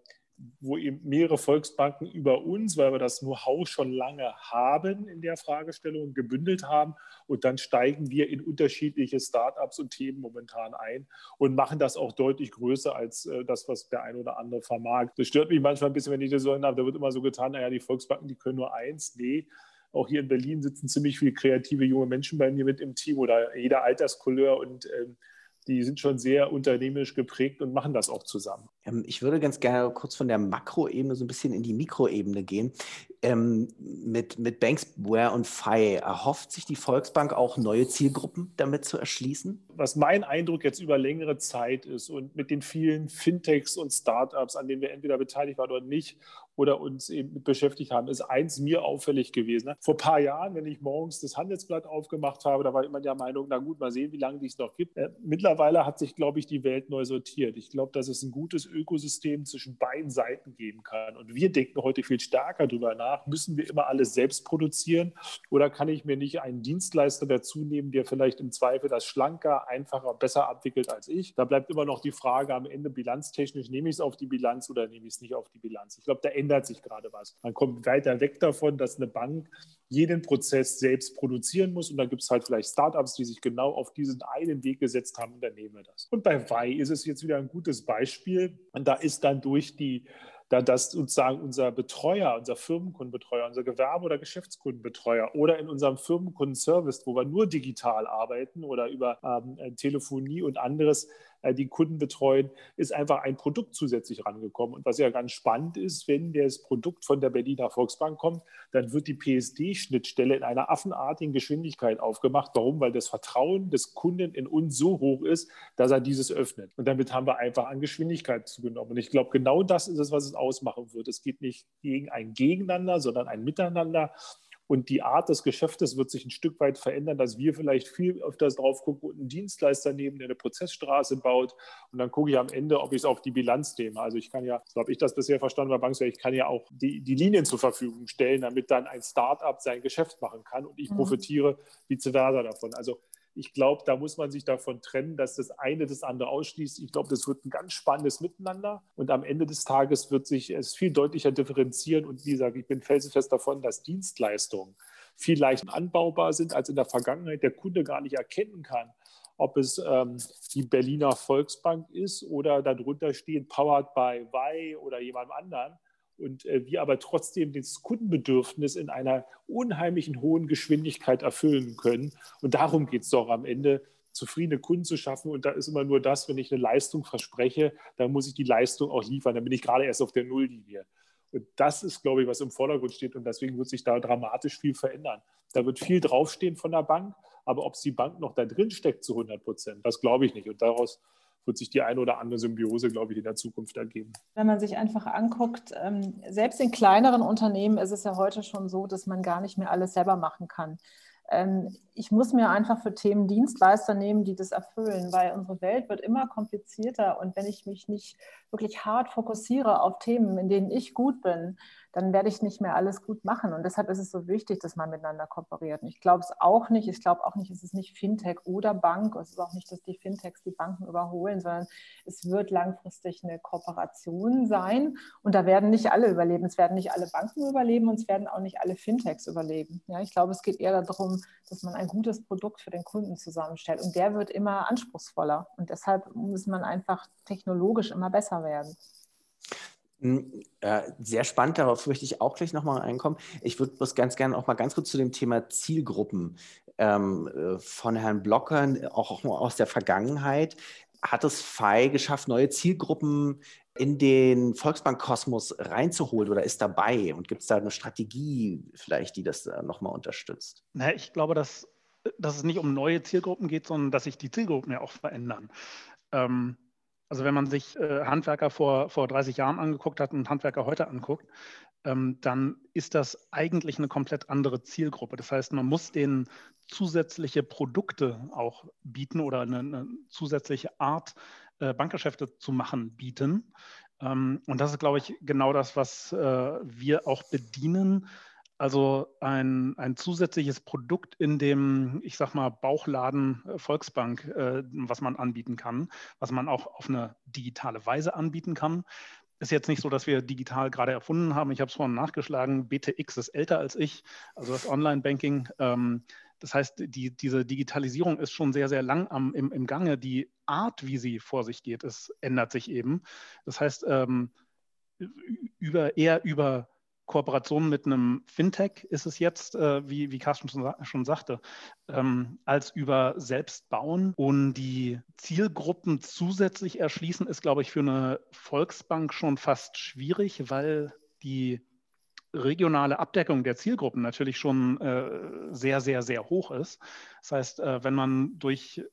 [SPEAKER 1] wo eben mehrere Volksbanken über uns, weil wir das Know-how schon lange haben in der Fragestellung, gebündelt haben. Und dann steigen wir in unterschiedliche Startups und Themen momentan ein und machen das auch deutlich größer als äh, das, was der ein oder andere vermarkt. Das stört mich manchmal ein bisschen, wenn ich das so habe. Da wird immer so getan, naja, die Volksbanken, die können nur eins. Nee, auch hier in Berlin sitzen ziemlich viele kreative junge Menschen bei mir mit im Team oder jeder Alterskolleur und ähm, die sind schon sehr unternehmerisch geprägt und machen das auch zusammen.
[SPEAKER 6] Ähm, ich würde ganz gerne kurz von der Makroebene so ein bisschen in die Mikroebene gehen. Ähm, mit, mit Banksware und FI erhofft sich die Volksbank auch neue Zielgruppen damit zu erschließen?
[SPEAKER 1] Was mein Eindruck jetzt über längere Zeit ist und mit den vielen Fintechs und Startups, an denen wir entweder beteiligt waren oder nicht, oder uns eben mit beschäftigt haben, ist eins mir auffällig gewesen. Ne? Vor ein paar Jahren, wenn ich morgens das Handelsblatt aufgemacht habe, da war immer der Meinung, na gut, mal sehen, wie lange es noch gibt. Äh, mittlerweile hat sich, glaube ich, die Welt neu sortiert. Ich glaube, dass es ein gutes Ökosystem zwischen beiden Seiten geben kann. Und wir denken heute viel stärker darüber nach, müssen wir immer alles selbst produzieren oder kann ich mir nicht einen Dienstleister dazu nehmen, der vielleicht im Zweifel das schlanker, einfacher, besser abwickelt als ich? Da bleibt immer noch die Frage am Ende bilanztechnisch, nehme ich es auf die Bilanz oder nehme ich es nicht auf die Bilanz? Ich glaube, da ändert sich gerade was. Man kommt weiter weg davon, dass eine Bank jeden Prozess selbst produzieren muss. Und da gibt es halt vielleicht Startups, die sich genau auf diesen einen Weg gesetzt haben und dann nehmen wir das. Und bei Wei ist es jetzt wieder ein gutes Beispiel. Und da ist dann durch die da das sozusagen unser Betreuer, unser Firmenkundenbetreuer, unser Gewerbe- oder Geschäftskundenbetreuer oder in unserem Firmenkundenservice, wo wir nur digital arbeiten oder über ähm, Telefonie und anderes, die Kunden betreuen, ist einfach ein Produkt zusätzlich rangekommen. Und was ja ganz spannend ist, wenn das Produkt von der Berliner Volksbank kommt, dann wird die PSD-Schnittstelle in einer affenartigen Geschwindigkeit aufgemacht. Warum? Weil das Vertrauen des Kunden in uns so hoch ist, dass er dieses öffnet. Und damit haben wir einfach an Geschwindigkeit zugenommen. Und ich glaube, genau das ist es, was es ausmachen wird. Es geht nicht gegen ein Gegeneinander, sondern ein Miteinander. Und die Art des Geschäftes wird sich ein Stück weit verändern, dass wir vielleicht viel öfters drauf gucken und einen Dienstleister nehmen, der eine Prozessstraße baut. Und dann gucke ich am Ende, ob ich es auf die Bilanz nehme. Also ich kann ja, so habe ich das bisher verstanden bei Banksware, ich kann ja auch die, die Linien zur Verfügung stellen, damit dann ein Startup sein Geschäft machen kann und ich mhm. profitiere vice versa davon. Also ich glaube, da muss man sich davon trennen, dass das eine das andere ausschließt. Ich glaube, das wird ein ganz spannendes Miteinander und am Ende des Tages wird sich es viel deutlicher differenzieren. Und wie gesagt, ich bin felsenfest davon, dass Dienstleistungen viel leichter anbaubar sind, als in der Vergangenheit der Kunde gar nicht erkennen kann, ob es ähm, die Berliner Volksbank ist oder darunter steht Powered by Y oder jemand anderen und äh, wir aber trotzdem das Kundenbedürfnis in einer unheimlichen hohen Geschwindigkeit erfüllen können. Und darum geht es doch am Ende, zufriedene Kunden zu schaffen. Und da ist immer nur das, wenn ich eine Leistung verspreche, dann muss ich die Leistung auch liefern. Dann bin ich gerade erst auf der Nulllinie. Und das ist, glaube ich, was im Vordergrund steht. Und deswegen wird sich da dramatisch viel verändern. Da wird viel draufstehen von der Bank, Aber ob es die Bank noch da drin steckt zu 100 Prozent, das glaube ich nicht. Und daraus wird sich die eine oder andere Symbiose, glaube ich, in der Zukunft ergeben.
[SPEAKER 4] Wenn man sich einfach anguckt, ähm, selbst in kleineren Unternehmen ist es ja heute schon so, dass man gar nicht mehr alles selber machen kann. Ähm, ich muss mir einfach für Themen Dienstleister nehmen, die das erfüllen, weil unsere Welt wird immer komplizierter und wenn ich mich nicht wirklich hart fokussiere auf Themen, in denen ich gut bin, dann werde ich nicht mehr alles gut machen. Und deshalb ist es so wichtig, dass man miteinander kooperiert. Und ich glaube es auch nicht, ich glaube auch nicht, es ist nicht Fintech oder Bank, es ist auch nicht, dass die Fintechs die Banken überholen, sondern es wird langfristig eine Kooperation sein. Und da werden nicht alle überleben. Es werden nicht alle Banken überleben und es werden auch nicht alle Fintechs überleben. Ja, ich glaube, es geht eher darum, dass man ein gutes Produkt für den Kunden zusammenstellt. Und der wird immer anspruchsvoller. Und deshalb muss man einfach technologisch immer besser werden.
[SPEAKER 6] Hm, äh, sehr spannend, darauf möchte ich auch gleich nochmal reinkommen. Ich würde das ganz gerne auch mal ganz kurz zu dem Thema Zielgruppen ähm, äh, von Herrn Blockern, auch, auch aus der Vergangenheit. Hat es FI geschafft, neue Zielgruppen in den Volksbank-Kosmos reinzuholen oder ist dabei? Und gibt es da eine Strategie vielleicht, die das äh, nochmal unterstützt?
[SPEAKER 5] Na, ich glaube, dass, dass es nicht um neue Zielgruppen geht, sondern dass sich die Zielgruppen ja auch verändern. Ähm, also wenn man sich äh, Handwerker vor, vor 30 Jahren angeguckt hat und Handwerker heute anguckt, ähm, dann ist das eigentlich eine komplett andere Zielgruppe. Das heißt, man muss denen zusätzliche Produkte auch bieten oder eine, eine zusätzliche Art, äh, Bankgeschäfte zu machen, bieten. Ähm, und das ist, glaube ich, genau das, was äh, wir auch bedienen also ein, ein zusätzliches Produkt in dem, ich sag mal, Bauchladen äh, Volksbank, äh, was man anbieten kann, was man auch auf eine digitale Weise anbieten kann. Ist jetzt nicht so, dass wir digital gerade erfunden haben. Ich habe es vorhin nachgeschlagen. BTX ist älter als ich, also das Online-Banking. Ähm, das heißt, die, diese Digitalisierung ist schon sehr, sehr lang am, im, im Gange. Die Art, wie sie vor sich geht, es ändert sich eben. Das heißt, ähm, über, eher über Kooperation mit einem Fintech ist es jetzt, äh, wie, wie Carsten schon, schon sagte, ähm, als über Selbstbauen und die Zielgruppen zusätzlich erschließen, ist, glaube ich, für eine Volksbank schon fast schwierig, weil die regionale Abdeckung der Zielgruppen natürlich schon äh, sehr, sehr, sehr hoch ist. Das heißt, äh, wenn man durch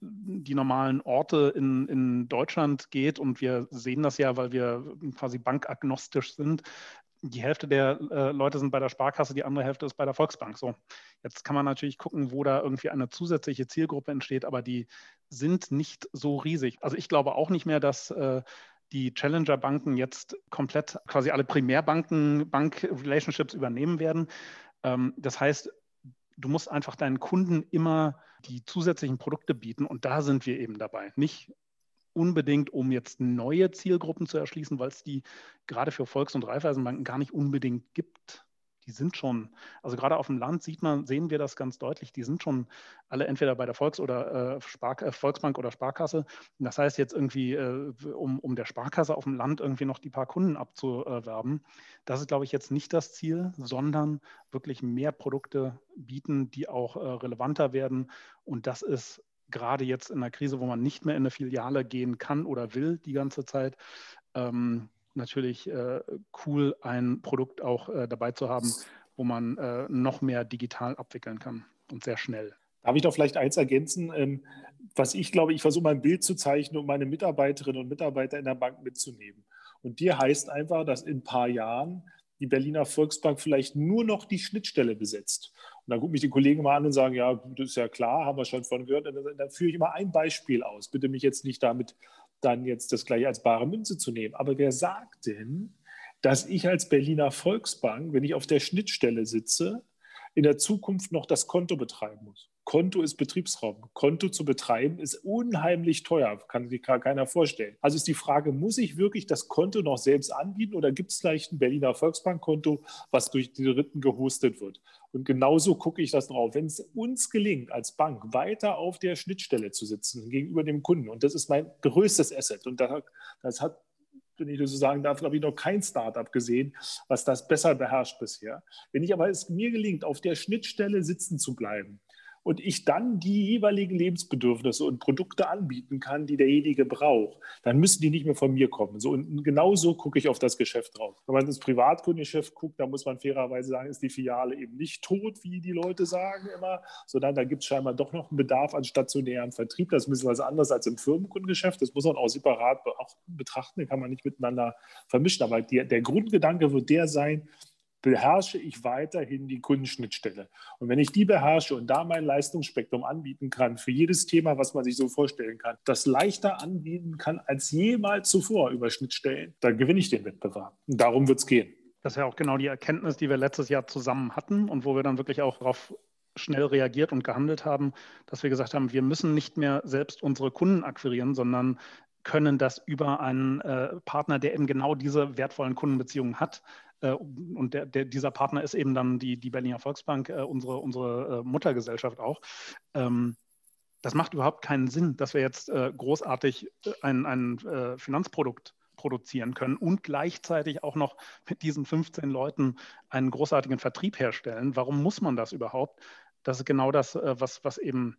[SPEAKER 5] die normalen Orte in, in Deutschland geht und wir sehen das ja, weil wir quasi bankagnostisch sind, die Hälfte der äh, Leute sind bei der Sparkasse, die andere Hälfte ist bei der Volksbank. So, jetzt kann man natürlich gucken, wo da irgendwie eine zusätzliche Zielgruppe entsteht, aber die sind nicht so riesig. Also ich glaube auch nicht mehr, dass äh, die Challenger-Banken jetzt komplett quasi alle Primärbanken, Bank-Relationships übernehmen werden. Ähm, das heißt, du musst einfach deinen Kunden immer die zusätzlichen Produkte bieten und da sind wir eben dabei. Nicht unbedingt, um jetzt neue Zielgruppen zu erschließen, weil es die gerade für Volks- und Raiffeisenbanken gar nicht unbedingt gibt. Die sind schon, also gerade auf dem Land sieht man, sehen wir das ganz deutlich, die sind schon alle entweder bei der Volks- oder äh, Spar äh, Volksbank oder Sparkasse. Das heißt jetzt irgendwie, äh, um, um der Sparkasse auf dem Land irgendwie noch die paar Kunden abzuwerben, das ist, glaube ich, jetzt nicht das Ziel, sondern wirklich mehr Produkte bieten, die auch äh, relevanter werden. Und das ist gerade jetzt in der Krise, wo man nicht mehr in eine Filiale gehen kann oder will die ganze Zeit, ähm, natürlich äh, cool, ein Produkt auch äh, dabei zu haben, wo man äh, noch mehr digital abwickeln kann und sehr schnell.
[SPEAKER 1] Darf ich doch vielleicht eins ergänzen? Ähm, was ich glaube, ich versuche mal ein Bild zu zeichnen, um meine Mitarbeiterinnen und Mitarbeiter in der Bank mitzunehmen. Und dir heißt einfach, dass in ein paar Jahren die Berliner Volksbank vielleicht nur noch die Schnittstelle besetzt. Und dann gucken mich die Kollegen mal an und sagen, ja, das ist ja klar, haben wir schon von gehört. Und dann, dann führe ich immer ein Beispiel aus. Bitte mich jetzt nicht damit dann jetzt das gleich als bare Münze zu nehmen. Aber wer sagt denn, dass ich als Berliner Volksbank, wenn ich auf der Schnittstelle sitze, in der Zukunft noch das Konto betreiben muss? Konto ist Betriebsraum. Konto zu betreiben ist unheimlich teuer, kann sich keiner vorstellen. Also ist die Frage, muss ich wirklich das Konto noch selbst anbieten oder gibt es vielleicht ein Berliner Volksbankkonto, was durch die Dritten gehostet wird? Und genauso gucke ich das drauf. Wenn es uns gelingt, als Bank weiter auf der Schnittstelle zu sitzen gegenüber dem Kunden, und das ist mein größtes Asset, und das hat wenn ich das so sagen darf, habe ich noch kein Startup gesehen, was das besser beherrscht bisher. Wenn ich aber es mir gelingt, auf der Schnittstelle sitzen zu bleiben, und ich dann die jeweiligen Lebensbedürfnisse und Produkte anbieten kann, die derjenige braucht, dann müssen die nicht mehr von mir kommen. So, und genau gucke ich auf das Geschäft drauf. Wenn man ins Privatkundengeschäft guckt, dann muss man fairerweise sagen, ist die Filiale eben nicht tot, wie die Leute sagen immer, sondern da gibt es scheinbar doch noch einen Bedarf an stationären Vertrieb. Das ist ein bisschen was anderes als im Firmenkundengeschäft. Das muss man auch separat betrachten, den kann man nicht miteinander vermischen. Aber die, der Grundgedanke wird der sein, beherrsche ich weiterhin die Kundenschnittstelle. Und wenn ich die beherrsche und da mein Leistungsspektrum anbieten kann, für jedes Thema, was man sich so vorstellen kann, das leichter anbieten kann als jemals zuvor über Schnittstellen, dann gewinne ich den Wettbewerb. Und darum wird es gehen.
[SPEAKER 5] Das ist ja auch genau die Erkenntnis, die wir letztes Jahr zusammen hatten und wo wir dann wirklich auch darauf schnell reagiert und gehandelt haben, dass wir gesagt haben, wir müssen nicht mehr selbst unsere Kunden akquirieren, sondern können das über einen äh, Partner, der eben genau diese wertvollen Kundenbeziehungen hat, äh, und der, der, dieser Partner ist eben dann die, die Berliner Volksbank, äh, unsere, unsere äh, Muttergesellschaft auch. Ähm, das macht überhaupt keinen Sinn, dass wir jetzt großartig ein, ein Finanzprodukt produzieren können und gleichzeitig auch noch mit diesen 15 Leuten einen großartigen Vertrieb herstellen. Warum muss man das überhaupt? Das ist genau das, was, was eben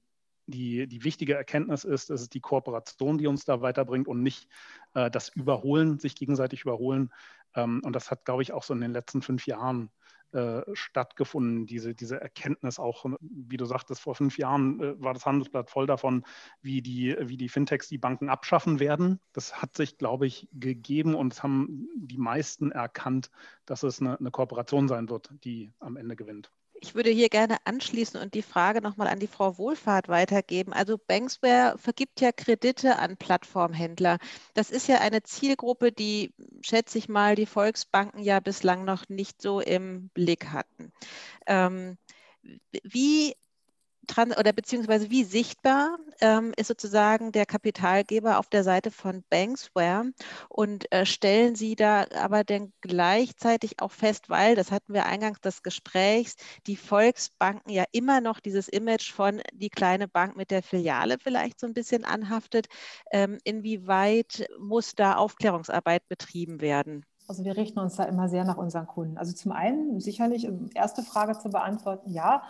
[SPEAKER 5] die, die wichtige Erkenntnis ist, es ist die Kooperation, die uns da weiterbringt und nicht äh, das Überholen, sich gegenseitig überholen ähm, und das hat, glaube ich, auch so in den letzten fünf Jahren äh, stattgefunden, diese, diese Erkenntnis auch, wie du sagtest, vor fünf Jahren äh, war das Handelsblatt voll davon, wie die, wie die Fintechs die Banken abschaffen werden. Das hat sich, glaube ich, gegeben und es haben die meisten erkannt, dass es eine, eine Kooperation sein wird, die am Ende gewinnt.
[SPEAKER 3] Ich würde hier gerne anschließen und die Frage nochmal an die Frau Wohlfahrt weitergeben. Also Banksware vergibt ja Kredite an Plattformhändler. Das ist ja eine Zielgruppe, die, schätze ich mal, die Volksbanken ja bislang noch nicht so im Blick hatten. Ähm, wie oder beziehungsweise wie sichtbar ähm, ist sozusagen der Kapitalgeber auf der Seite von Banksware und äh, stellen Sie da aber denn gleichzeitig auch fest, weil, das hatten wir eingangs des Gesprächs, die Volksbanken ja immer noch dieses Image von die kleine Bank mit der Filiale vielleicht so ein bisschen anhaftet. Ähm, inwieweit muss da Aufklärungsarbeit betrieben werden?
[SPEAKER 4] Also wir richten uns da immer sehr nach unseren Kunden. Also zum einen sicherlich, erste Frage zu beantworten, ja,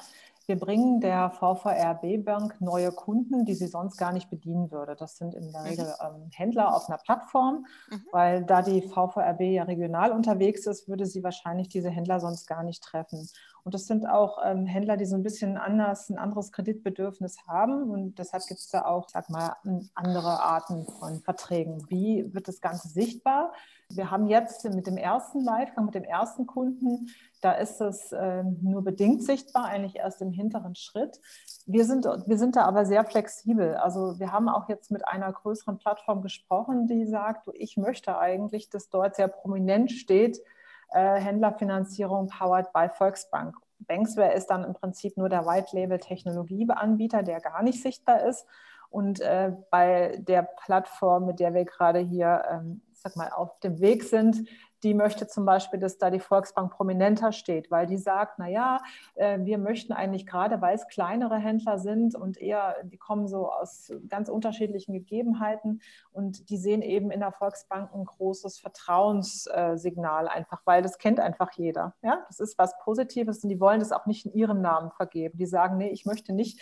[SPEAKER 4] wir bringen der VVRB Bank neue Kunden, die sie sonst gar nicht bedienen würde. Das sind in der mhm. Regel ähm, Händler auf einer Plattform, mhm. weil da die VVRB ja regional unterwegs ist, würde sie wahrscheinlich diese Händler sonst gar nicht treffen. Und das sind auch ähm, Händler, die so ein bisschen anders, ein anderes Kreditbedürfnis haben. Und deshalb gibt es da auch, sag mal, andere Arten von Verträgen. Wie wird das Ganze sichtbar? Wir haben jetzt mit dem ersten Livegang, mit dem ersten Kunden, da ist es äh, nur bedingt sichtbar, eigentlich erst im hinteren Schritt. Wir sind, wir sind da aber sehr flexibel. Also wir haben auch jetzt mit einer größeren Plattform gesprochen, die sagt, ich möchte eigentlich, dass dort sehr prominent steht, äh, Händlerfinanzierung powered by Volksbank. Banksware ist dann im Prinzip nur der White-Label-Technologieanbieter, der gar nicht sichtbar ist. Und äh, bei der Plattform, mit der wir gerade hier ähm, sag mal, auf dem Weg sind, die möchte zum Beispiel, dass da die Volksbank prominenter steht, weil die sagt, naja, äh, wir möchten eigentlich gerade, weil es kleinere Händler sind und eher, die kommen so aus ganz unterschiedlichen Gegebenheiten und die sehen eben in der Volksbank ein großes Vertrauenssignal einfach, weil das kennt einfach jeder. Ja, das ist was Positives und die wollen das auch nicht in ihrem Namen vergeben. Die sagen, nee, ich möchte nicht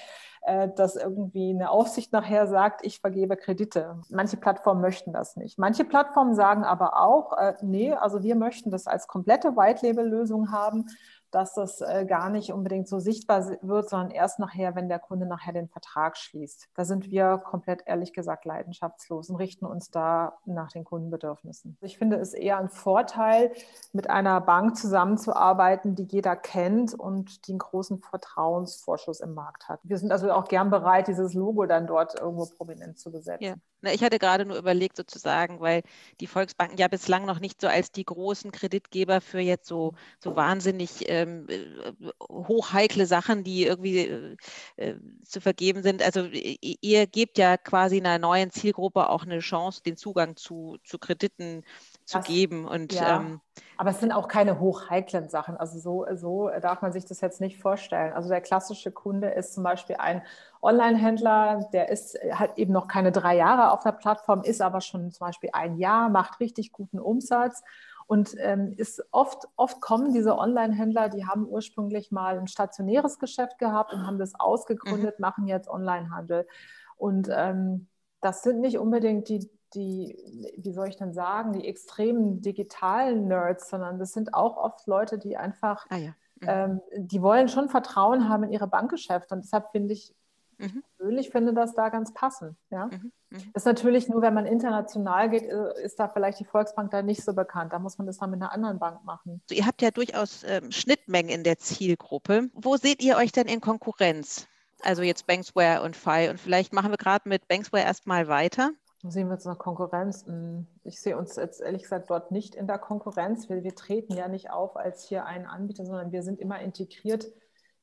[SPEAKER 4] äh, dass irgendwie eine Aufsicht nachher sagt, ich vergebe Kredite. Manche Plattformen möchten das nicht. Manche Plattformen sagen aber auch, äh, nee, also wir möchten das als komplette White-Label-Lösung haben dass das äh, gar nicht unbedingt so sichtbar wird, sondern erst nachher, wenn der Kunde nachher den Vertrag schließt. Da sind wir komplett ehrlich gesagt leidenschaftslos und richten uns da nach den Kundenbedürfnissen. Ich finde es eher ein Vorteil, mit einer Bank zusammenzuarbeiten, die jeder kennt und die einen großen Vertrauensvorschuss im Markt hat. Wir sind also auch gern bereit, dieses Logo dann dort irgendwo prominent zu besetzen.
[SPEAKER 3] Ja. Ich hatte gerade nur überlegt, sozusagen, weil die Volksbanken ja bislang noch nicht so als die großen Kreditgeber für jetzt so, so wahnsinnig ähm, äh, hochheikle Sachen, die irgendwie äh, äh, zu vergeben sind. Also ihr gebt ja quasi einer neuen Zielgruppe auch eine Chance, den Zugang zu, zu Krediten zu das, geben. Und,
[SPEAKER 4] ja. ähm, aber es sind auch keine hochheiklen Sachen. Also so, so darf man sich das jetzt nicht vorstellen. Also der klassische Kunde ist zum Beispiel ein Online-Händler, der ist hat eben noch keine drei Jahre auf der Plattform, ist aber schon zum Beispiel ein Jahr, macht richtig guten Umsatz Und ähm, ist oft, oft kommen diese Online-Händler, die haben ursprünglich mal ein stationäres Geschäft gehabt und haben das ausgegründet, mhm. machen jetzt Online-Handel. Und ähm, das sind nicht unbedingt die, die, wie soll ich denn sagen, die extremen digitalen Nerds, sondern das sind auch oft Leute, die einfach, ah, ja. mhm. ähm, die wollen schon Vertrauen haben in ihre Bankgeschäfte. Und deshalb finde ich, mhm. persönlich finde das da ganz passend. Ja? Mhm. mhm. Das ist natürlich nur, wenn man international geht, äh, ist da vielleicht die Volksbank da nicht so bekannt. Da muss man das dann mit einer anderen Bank machen.
[SPEAKER 3] Ihr habt ja durchaus ähm, Schnittmengen in der Zielgruppe. Wo seht ihr euch denn in Konkurrenz? Also jetzt Banksware und Fi. Und vielleicht machen wir gerade mit Banksware erstmal weiter.
[SPEAKER 4] Wo sehen wir uns noch Konkurrenz? Hm, ich sehe uns jetzt ehrlich gesagt dort nicht in der Konkurrenz. Wir, wir treten ja nicht auf als hier ein Anbieter, sondern wir sind immer integriert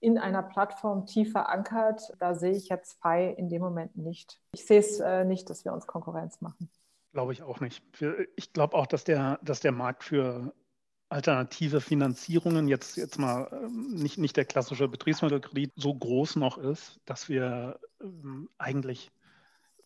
[SPEAKER 4] in einer Plattform tief verankert. Da sehe ich jetzt Fi in dem Moment nicht. Ich sehe es äh, nicht, dass wir uns Konkurrenz machen.
[SPEAKER 5] Glaube ich auch nicht. Ich glaube auch, dass der, dass der Markt für alternative Finanzierungen, jetzt, jetzt mal ähm, nicht, nicht der klassische Betriebsmittelkredit, so groß noch ist, dass wir ähm, eigentlich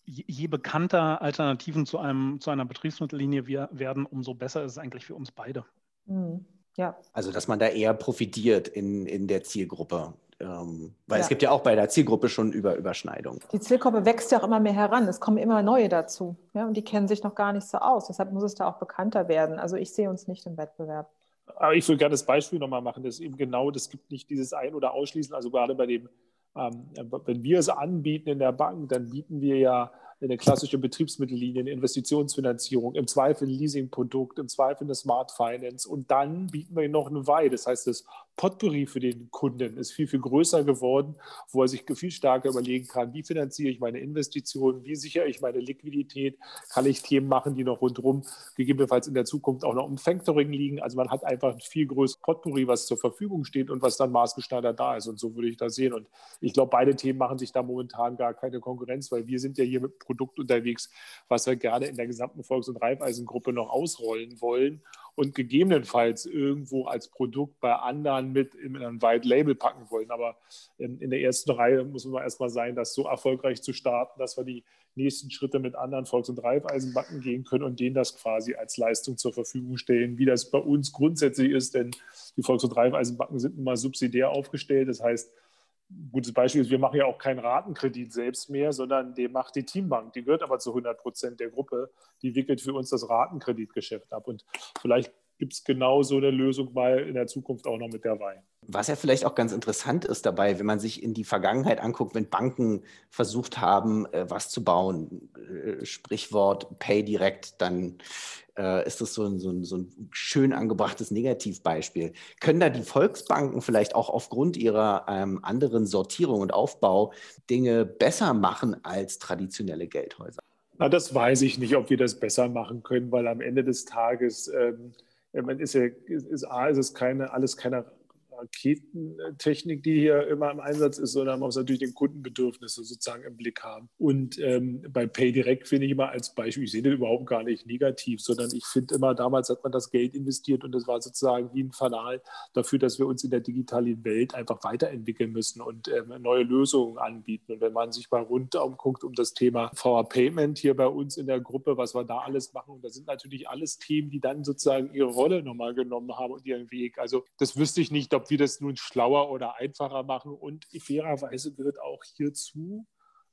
[SPEAKER 5] je bekannter Alternativen zu, einem, zu einer Betriebsmittellinie wir werden, umso besser ist es eigentlich für uns beide.
[SPEAKER 6] Mhm. Ja. Also, dass man da eher profitiert in, in der Zielgruppe. Ähm, weil ja. es gibt ja auch bei der Zielgruppe schon Über Überschneidungen.
[SPEAKER 4] Die Zielgruppe wächst ja auch immer mehr heran. Es kommen immer neue dazu. Ja, und die kennen sich noch gar nicht so aus. Deshalb muss es da auch bekannter werden. Also ich sehe uns nicht im Wettbewerb.
[SPEAKER 1] Aber ich will gerne das Beispiel nochmal machen, dass eben genau, das gibt nicht dieses Ein- oder Ausschließen. Also gerade bei dem, ähm, wenn wir es anbieten in der Bank, dann bieten wir ja eine klassische Betriebsmittellinie, eine Investitionsfinanzierung, im Zweifel ein Leasingprodukt, im Zweifel eine Smart Finance und dann bieten wir noch eine Weih. Das heißt, das Potpourri für den Kunden ist viel, viel größer geworden, wo er sich viel stärker überlegen kann, wie finanziere ich meine Investitionen, wie sichere ich meine Liquidität, kann ich Themen machen, die noch rundherum gegebenenfalls in der Zukunft auch noch um Factoring liegen. Also man hat einfach ein viel größeres Potpourri, was zur Verfügung steht und was dann maßgeschneidert da ist. Und so würde ich das sehen. Und ich glaube, beide Themen machen sich da momentan gar keine Konkurrenz, weil wir sind ja hier mit Produkt unterwegs, was wir gerne in der gesamten Volks- und Reifeisengruppe noch ausrollen wollen und gegebenenfalls irgendwo als Produkt bei anderen mit in ein White Label packen wollen. Aber in, in der ersten Reihe muss man erstmal sein, das so erfolgreich zu starten, dass wir die nächsten Schritte mit anderen Volks- und Reifeisenbanken gehen können und denen das quasi als Leistung zur Verfügung stellen, wie das bei uns grundsätzlich ist, denn die Volks- und Reifeisenbanken sind nun mal subsidiär aufgestellt. Das heißt, gutes Beispiel ist, wir machen ja auch keinen Ratenkredit selbst mehr, sondern den macht die Teambank. Die gehört aber zu 100 Prozent der Gruppe. Die wickelt für uns das Ratenkreditgeschäft ab. Und vielleicht gibt es genau so eine Lösung mal in der Zukunft auch noch mit der Wein.
[SPEAKER 6] Was ja vielleicht auch ganz interessant ist dabei, wenn man sich in die Vergangenheit anguckt, wenn Banken versucht haben, äh, was zu bauen, äh, Sprichwort Pay Direct, dann äh, ist das so ein, so, ein, so ein schön angebrachtes Negativbeispiel. Können da die Volksbanken vielleicht auch aufgrund ihrer ähm, anderen Sortierung und Aufbau Dinge besser machen als traditionelle Geldhäuser?
[SPEAKER 1] Na, das weiß ich nicht, ob wir das besser machen können, weil am Ende des Tages ähm, ist, ja, ist, A, ist es keine, alles keine Raketentechnik, die hier immer im Einsatz ist, sondern man muss natürlich den Kundenbedürfnisse sozusagen im Blick haben. Und ähm, bei PayDirect finde ich immer als Beispiel, ich sehe das überhaupt gar nicht negativ, sondern ich finde immer, damals hat man das Geld investiert und das war sozusagen wie ein Fanal dafür, dass wir uns in der digitalen Welt einfach weiterentwickeln müssen und ähm, neue Lösungen anbieten. Und wenn man sich mal rundum guckt um das Thema VR Payment hier bei uns in der Gruppe, was wir da alles machen, und da sind natürlich alles Themen, die dann sozusagen ihre Rolle nochmal genommen haben und ihren Weg. Also das wüsste ich nicht, ob wir das nun schlauer oder einfacher machen. Und fairerweise gehört auch hierzu,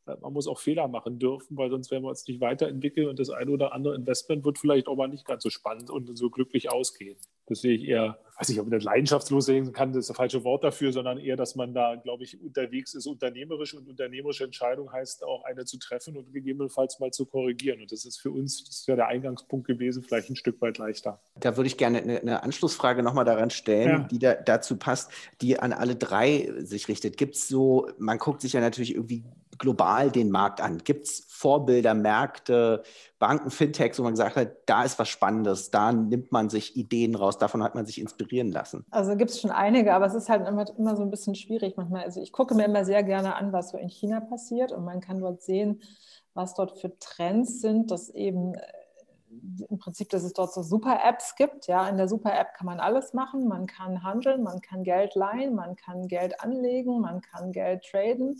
[SPEAKER 1] äh, man muss auch Fehler machen dürfen, weil sonst werden wir uns nicht weiterentwickeln und das ein oder andere Investment wird vielleicht auch mal nicht ganz so spannend und so glücklich ausgehen. Das sehe ich eher weiß nicht, ob man das leidenschaftslos sehen kann, das ist das falsche Wort dafür, sondern eher, dass man da, glaube ich, unterwegs ist, unternehmerisch und unternehmerische Entscheidung heißt auch eine zu treffen und gegebenenfalls mal zu korrigieren. Und das ist für uns, das wäre der Eingangspunkt gewesen, vielleicht ein Stück weit leichter.
[SPEAKER 6] Da würde ich gerne eine, eine Anschlussfrage nochmal daran stellen, ja. die da, dazu passt, die an alle drei sich richtet. Gibt es so, man guckt sich ja natürlich irgendwie global den Markt an. Gibt es Vorbilder, Märkte, Banken, Fintechs, wo man gesagt hat, da ist was Spannendes, da nimmt man sich Ideen raus, davon hat man sich inspirieren lassen?
[SPEAKER 4] Also gibt es schon einige, aber es ist halt immer, immer so ein bisschen schwierig manchmal. Also ich gucke mir immer sehr gerne an, was so in China passiert und man kann dort sehen, was dort für Trends sind, dass eben äh, im Prinzip, dass es dort so Super-Apps gibt. Ja, in der Super-App kann man alles machen. Man kann handeln, man kann Geld leihen, man kann Geld anlegen, man kann Geld traden.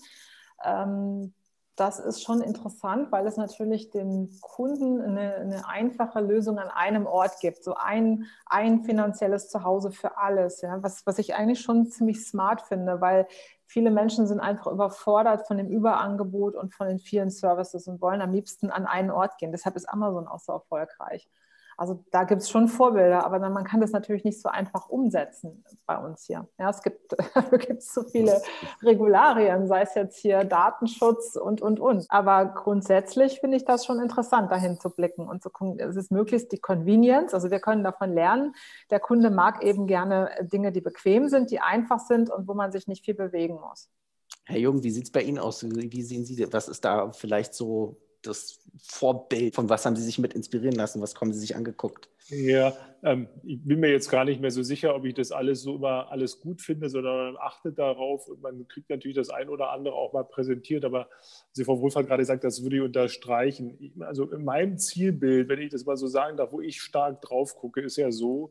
[SPEAKER 4] Ähm, das ist schon interessant, weil es natürlich dem Kunden eine, eine, einfache Lösung an einem Ort gibt. So ein, ein finanzielles Zuhause für alles. Ja? Was, was ich eigentlich schon ziemlich smart finde, weil viele Menschen sind einfach überfordert von dem Überangebot und von den vielen Services und wollen am liebsten an einen Ort gehen. Deshalb ist Amazon auch so erfolgreich. Also da gibt es schon Vorbilder, aber dann, man kann das natürlich nicht so einfach umsetzen bei uns hier. Ja, es gibt, <laughs> gibt so viele Regularien, sei es jetzt hier Datenschutz und, und, und. Aber grundsätzlich finde ich das schon interessant, dahin zu blicken und zu gucken, es ist möglichst die Convenience, also wir können davon lernen. Der Kunde mag eben gerne Dinge, die bequem sind, die einfach sind und wo man sich nicht viel bewegen muss.
[SPEAKER 6] Herr Jung, wie sieht es bei Ihnen aus? Wie sehen Sie, was ist da vielleicht so das Vorbild? Von was haben Sie sich mit inspirieren lassen? Was haben Sie sich angeguckt?
[SPEAKER 1] Ja, ähm, ich bin mir jetzt gar nicht mehr so sicher, ob ich das alles so immer alles gut finde, sondern man achtet darauf und man kriegt natürlich das ein oder andere auch mal präsentiert. Aber Sie, Frau Wohlfahrt, gerade gesagt, das würde ich unterstreichen. Ich, also in meinem Zielbild, wenn ich das mal so sagen darf, wo ich stark drauf gucke, ist ja so,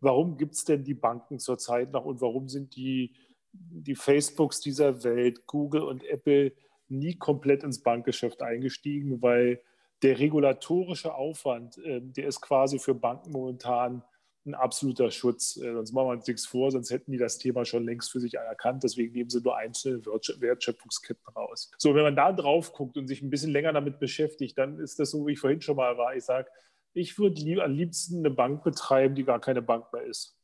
[SPEAKER 1] warum gibt es denn die Banken zurzeit noch und warum sind die, die Facebooks dieser Welt, Google und Apple, nie komplett ins Bankgeschäft eingestiegen, weil der regulatorische Aufwand, äh, der ist quasi für Banken momentan ein absoluter Schutz. Äh, sonst machen wir uns nichts vor, sonst hätten die das Thema schon längst für sich erkannt. Deswegen nehmen sie nur einzelne Wertschöpfungsketten raus. So, wenn man da drauf guckt und sich ein bisschen länger damit beschäftigt, dann ist das so, wie ich vorhin schon mal war. Ich sage, ich würde lieb, am liebsten eine Bank betreiben, die gar keine Bank mehr ist.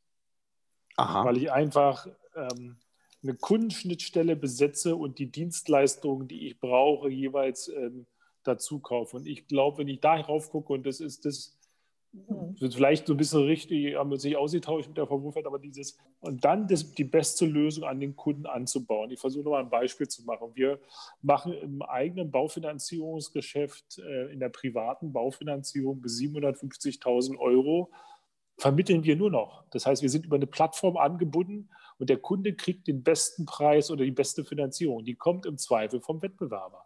[SPEAKER 1] Aha. Weil ich einfach ähm, eine Kundenschnittstelle besetze und die Dienstleistungen, die ich brauche, jeweils ähm, dazu kaufe. Und ich glaube, wenn ich darauf gucke, und das ist das, mhm. wird vielleicht so ein bisschen richtig, haben wir sich ausgetauscht mit der Wurfeld, aber dieses, und dann das, die beste Lösung an den Kunden anzubauen. Ich versuche nochmal ein Beispiel zu machen. Wir machen im eigenen Baufinanzierungsgeschäft, äh, in der privaten Baufinanzierung bis 750.000 Euro vermitteln wir nur noch. Das heißt, wir sind über eine Plattform angebunden und der Kunde kriegt den besten Preis oder die beste Finanzierung. Die kommt im Zweifel vom Wettbewerber.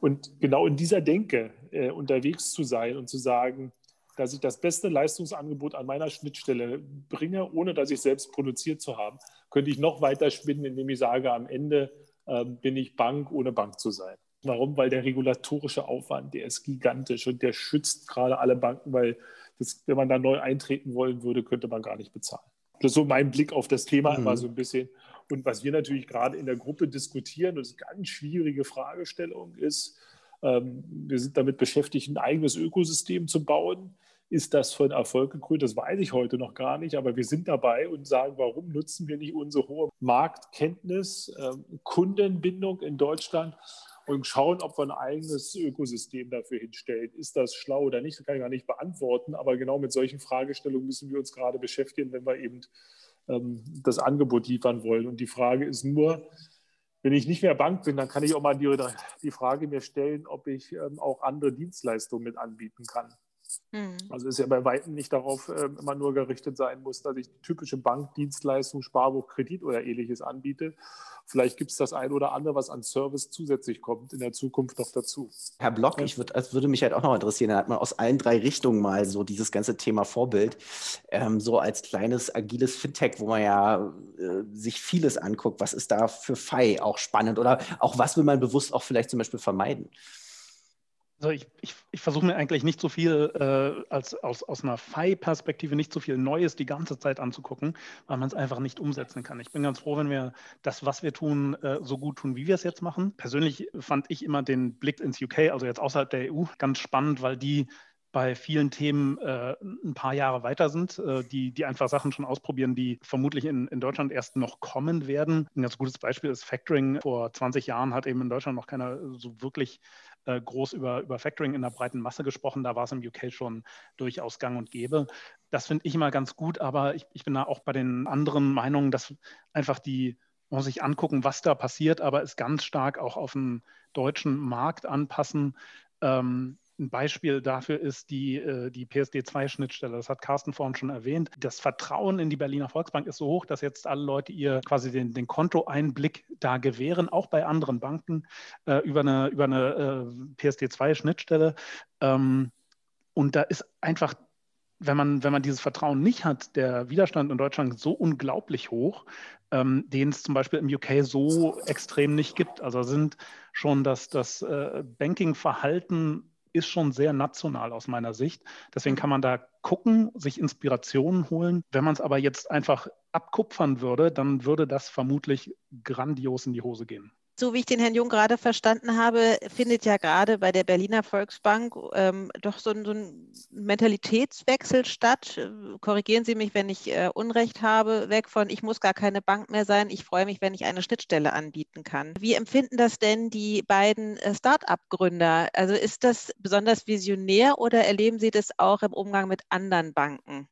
[SPEAKER 1] Und genau in dieser Denke äh, unterwegs zu sein und zu sagen, dass ich das beste Leistungsangebot an meiner Schnittstelle bringe, ohne dass ich selbst produziert zu haben, könnte ich noch weiter spinnen, indem ich sage, am Ende äh, bin ich Bank, ohne Bank zu sein. Warum? Weil der regulatorische Aufwand, der ist gigantisch und der schützt gerade alle Banken, weil das, wenn man da neu eintreten wollen würde, könnte man gar nicht bezahlen. Das ist so mein Blick auf das Thema mhm. immer so ein bisschen. Und was wir natürlich gerade in der Gruppe diskutieren, und das ist eine ganz schwierige Fragestellung, ist, ähm, wir sind damit beschäftigt, ein eigenes Ökosystem zu bauen. Ist das von Erfolg gekrönt? Das weiß ich heute noch gar nicht, aber wir sind dabei und sagen, warum nutzen wir nicht unsere hohe Marktkenntnis, ähm, Kundenbindung in Deutschland und schauen, ob wir ein eigenes Ökosystem dafür hinstellen. Ist das schlau oder nicht? Das kann ich gar nicht beantworten, aber genau mit solchen Fragestellungen müssen wir uns gerade beschäftigen, wenn wir eben ähm, das Angebot liefern wollen. Und die Frage ist nur, wenn ich nicht mehr Bank bin, dann kann ich auch mal die, die Frage mir stellen, ob ich ähm, auch andere Dienstleistungen mit anbieten kann. Mhm. Also ist ja bei Weitem nicht darauf äh, immer nur gerichtet sein muss, dass ich typische Bankdienstleistung, Sparbuch, Kredit oder ähnliches anbiete. Vielleicht gibt es das ein oder andere, was an Service zusätzlich kommt in der Zukunft noch dazu.
[SPEAKER 6] Herr Block, ich würd, das würde mich halt auch noch interessieren. Da hat man aus allen drei Richtungen mal so dieses ganze Thema Vorbild, ähm, so als kleines agiles Fintech, wo man ja äh, sich vieles anguckt. Was ist da für FI auch spannend oder auch was will man bewusst auch vielleicht zum Beispiel vermeiden?
[SPEAKER 5] Also ich, ich, ich versuche mir eigentlich nicht so viel äh, als aus, aus einer FI-Perspektive nicht so viel Neues die ganze Zeit anzugucken, weil man es einfach nicht umsetzen kann. Ich bin ganz froh, wenn wir das, was wir tun, äh, so gut tun, wie wir es jetzt machen. Persönlich fand ich immer den Blick ins UK, also jetzt außerhalb der EU, ganz spannend, weil die bei vielen Themen äh, ein paar Jahre weiter sind, äh, die, die einfach Sachen schon ausprobieren, die vermutlich in, in Deutschland erst noch kommen werden. Ein ganz gutes Beispiel ist Factoring. Vor 20 Jahren hat eben in Deutschland noch keiner so wirklich äh, groß über, über Factoring in der breiten Masse gesprochen. Da war es im UK schon durchaus gang und gäbe. Das finde ich immer ganz gut, aber ich, ich bin da auch bei den anderen Meinungen, dass einfach die, man muss sich angucken, was da passiert, aber es ganz stark auch auf den deutschen Markt anpassen. Ähm, ein Beispiel dafür ist die, äh, die PSD2-Schnittstelle. Das hat Carsten vorhin schon erwähnt. Das Vertrauen in die Berliner Volksbank ist so hoch, dass jetzt alle Leute ihr quasi den, den Kontoeinblick da gewähren, auch bei anderen Banken äh, über eine, über eine äh, PSD2-Schnittstelle. Ähm, und da ist einfach wenn man, wenn man dieses Vertrauen nicht hat, der Widerstand in Deutschland so unglaublich hoch, ähm, den es zum Beispiel im UK so extrem nicht gibt. Also sind schon das, das Banking-Verhalten ist schon sehr national aus meiner Sicht. Deswegen kann man da gucken, sich Inspirationen holen. Wenn man es aber jetzt einfach abkupfern würde, dann würde das vermutlich grandios in die Hose gehen
[SPEAKER 3] so wie ich den Herrn Jung gerade verstanden habe, findet ja gerade bei der Berliner Volksbank ähm, doch so ein, so ein, Mentalitätswechsel statt. Korrigieren Sie mich, wenn ich äh, Unrecht habe, weg von ich muss gar keine Bank mehr sein, ich freue mich, wenn ich eine Schnittstelle anbieten kann. Wie empfinden das denn die beiden äh, Start-up-Gründer? Also ist das besonders visionär oder erleben Sie das auch im Umgang mit anderen Banken?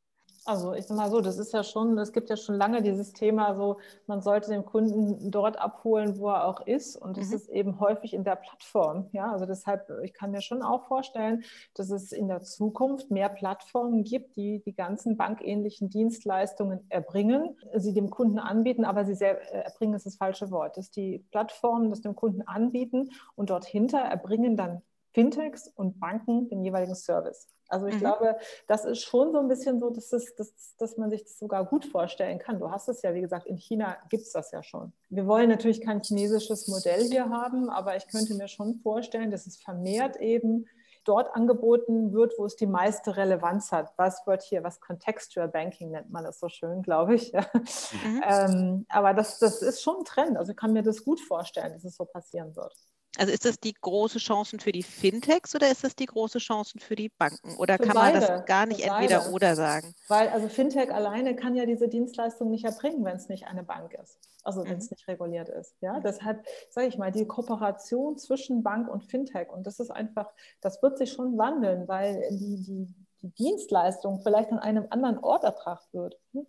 [SPEAKER 4] Also ich sag mal so, das ist ja schon, es gibt ja schon lange dieses Thema so, man sollte den Kunden dort abholen, wo er auch ist. Und das mhm. ist eben häufig in der Plattform. Ja, also deshalb, ich kann mir schon auch vorstellen, dass es in der Zukunft mehr Plattformen gibt, die die ganzen bankähnlichen Dienstleistungen erbringen, sie dem Kunden anbieten, aber sie sehr, äh, erbringen ist das falsche Wort, dass die Plattformen das dem Kunden anbieten und dort hinter erbringen dann Fintechs und Banken den jeweiligen Service. Also ich mhm. glaube, das ist schon so ein bisschen so, dass, es, dass, dass man sich das sogar gut vorstellen kann. Du hast es ja, wie gesagt, in China gibt es das ja schon. Wir wollen natürlich kein chinesisches Modell hier haben, aber ich könnte mir schon vorstellen, dass es vermehrt eben dort angeboten wird, wo es die meiste Relevanz hat. Was wird hier, was Contextual Banking nennt man das so schön, glaube ich. Mhm. ähm, aber das, das ist schon ein Trend. Also ich kann mir das gut vorstellen, dass es so passieren wird.
[SPEAKER 3] Also ist das die große Chance für die Fintechs oder ist das die große Chance für die Banken? Oder für kann beide, man das gar nicht entweder beide. oder sagen?
[SPEAKER 4] Weil also Fintech alleine kann ja diese Dienstleistung nicht erbringen, wenn es nicht eine Bank ist. Also wenn es mhm. nicht reguliert ist. Ja, mhm. deshalb sage ich mal, die Kooperation zwischen Bank und Fintech und das ist einfach, das wird sich schon wandeln, weil die, die, die Dienstleistung vielleicht an einem anderen Ort erbracht wird. Hm?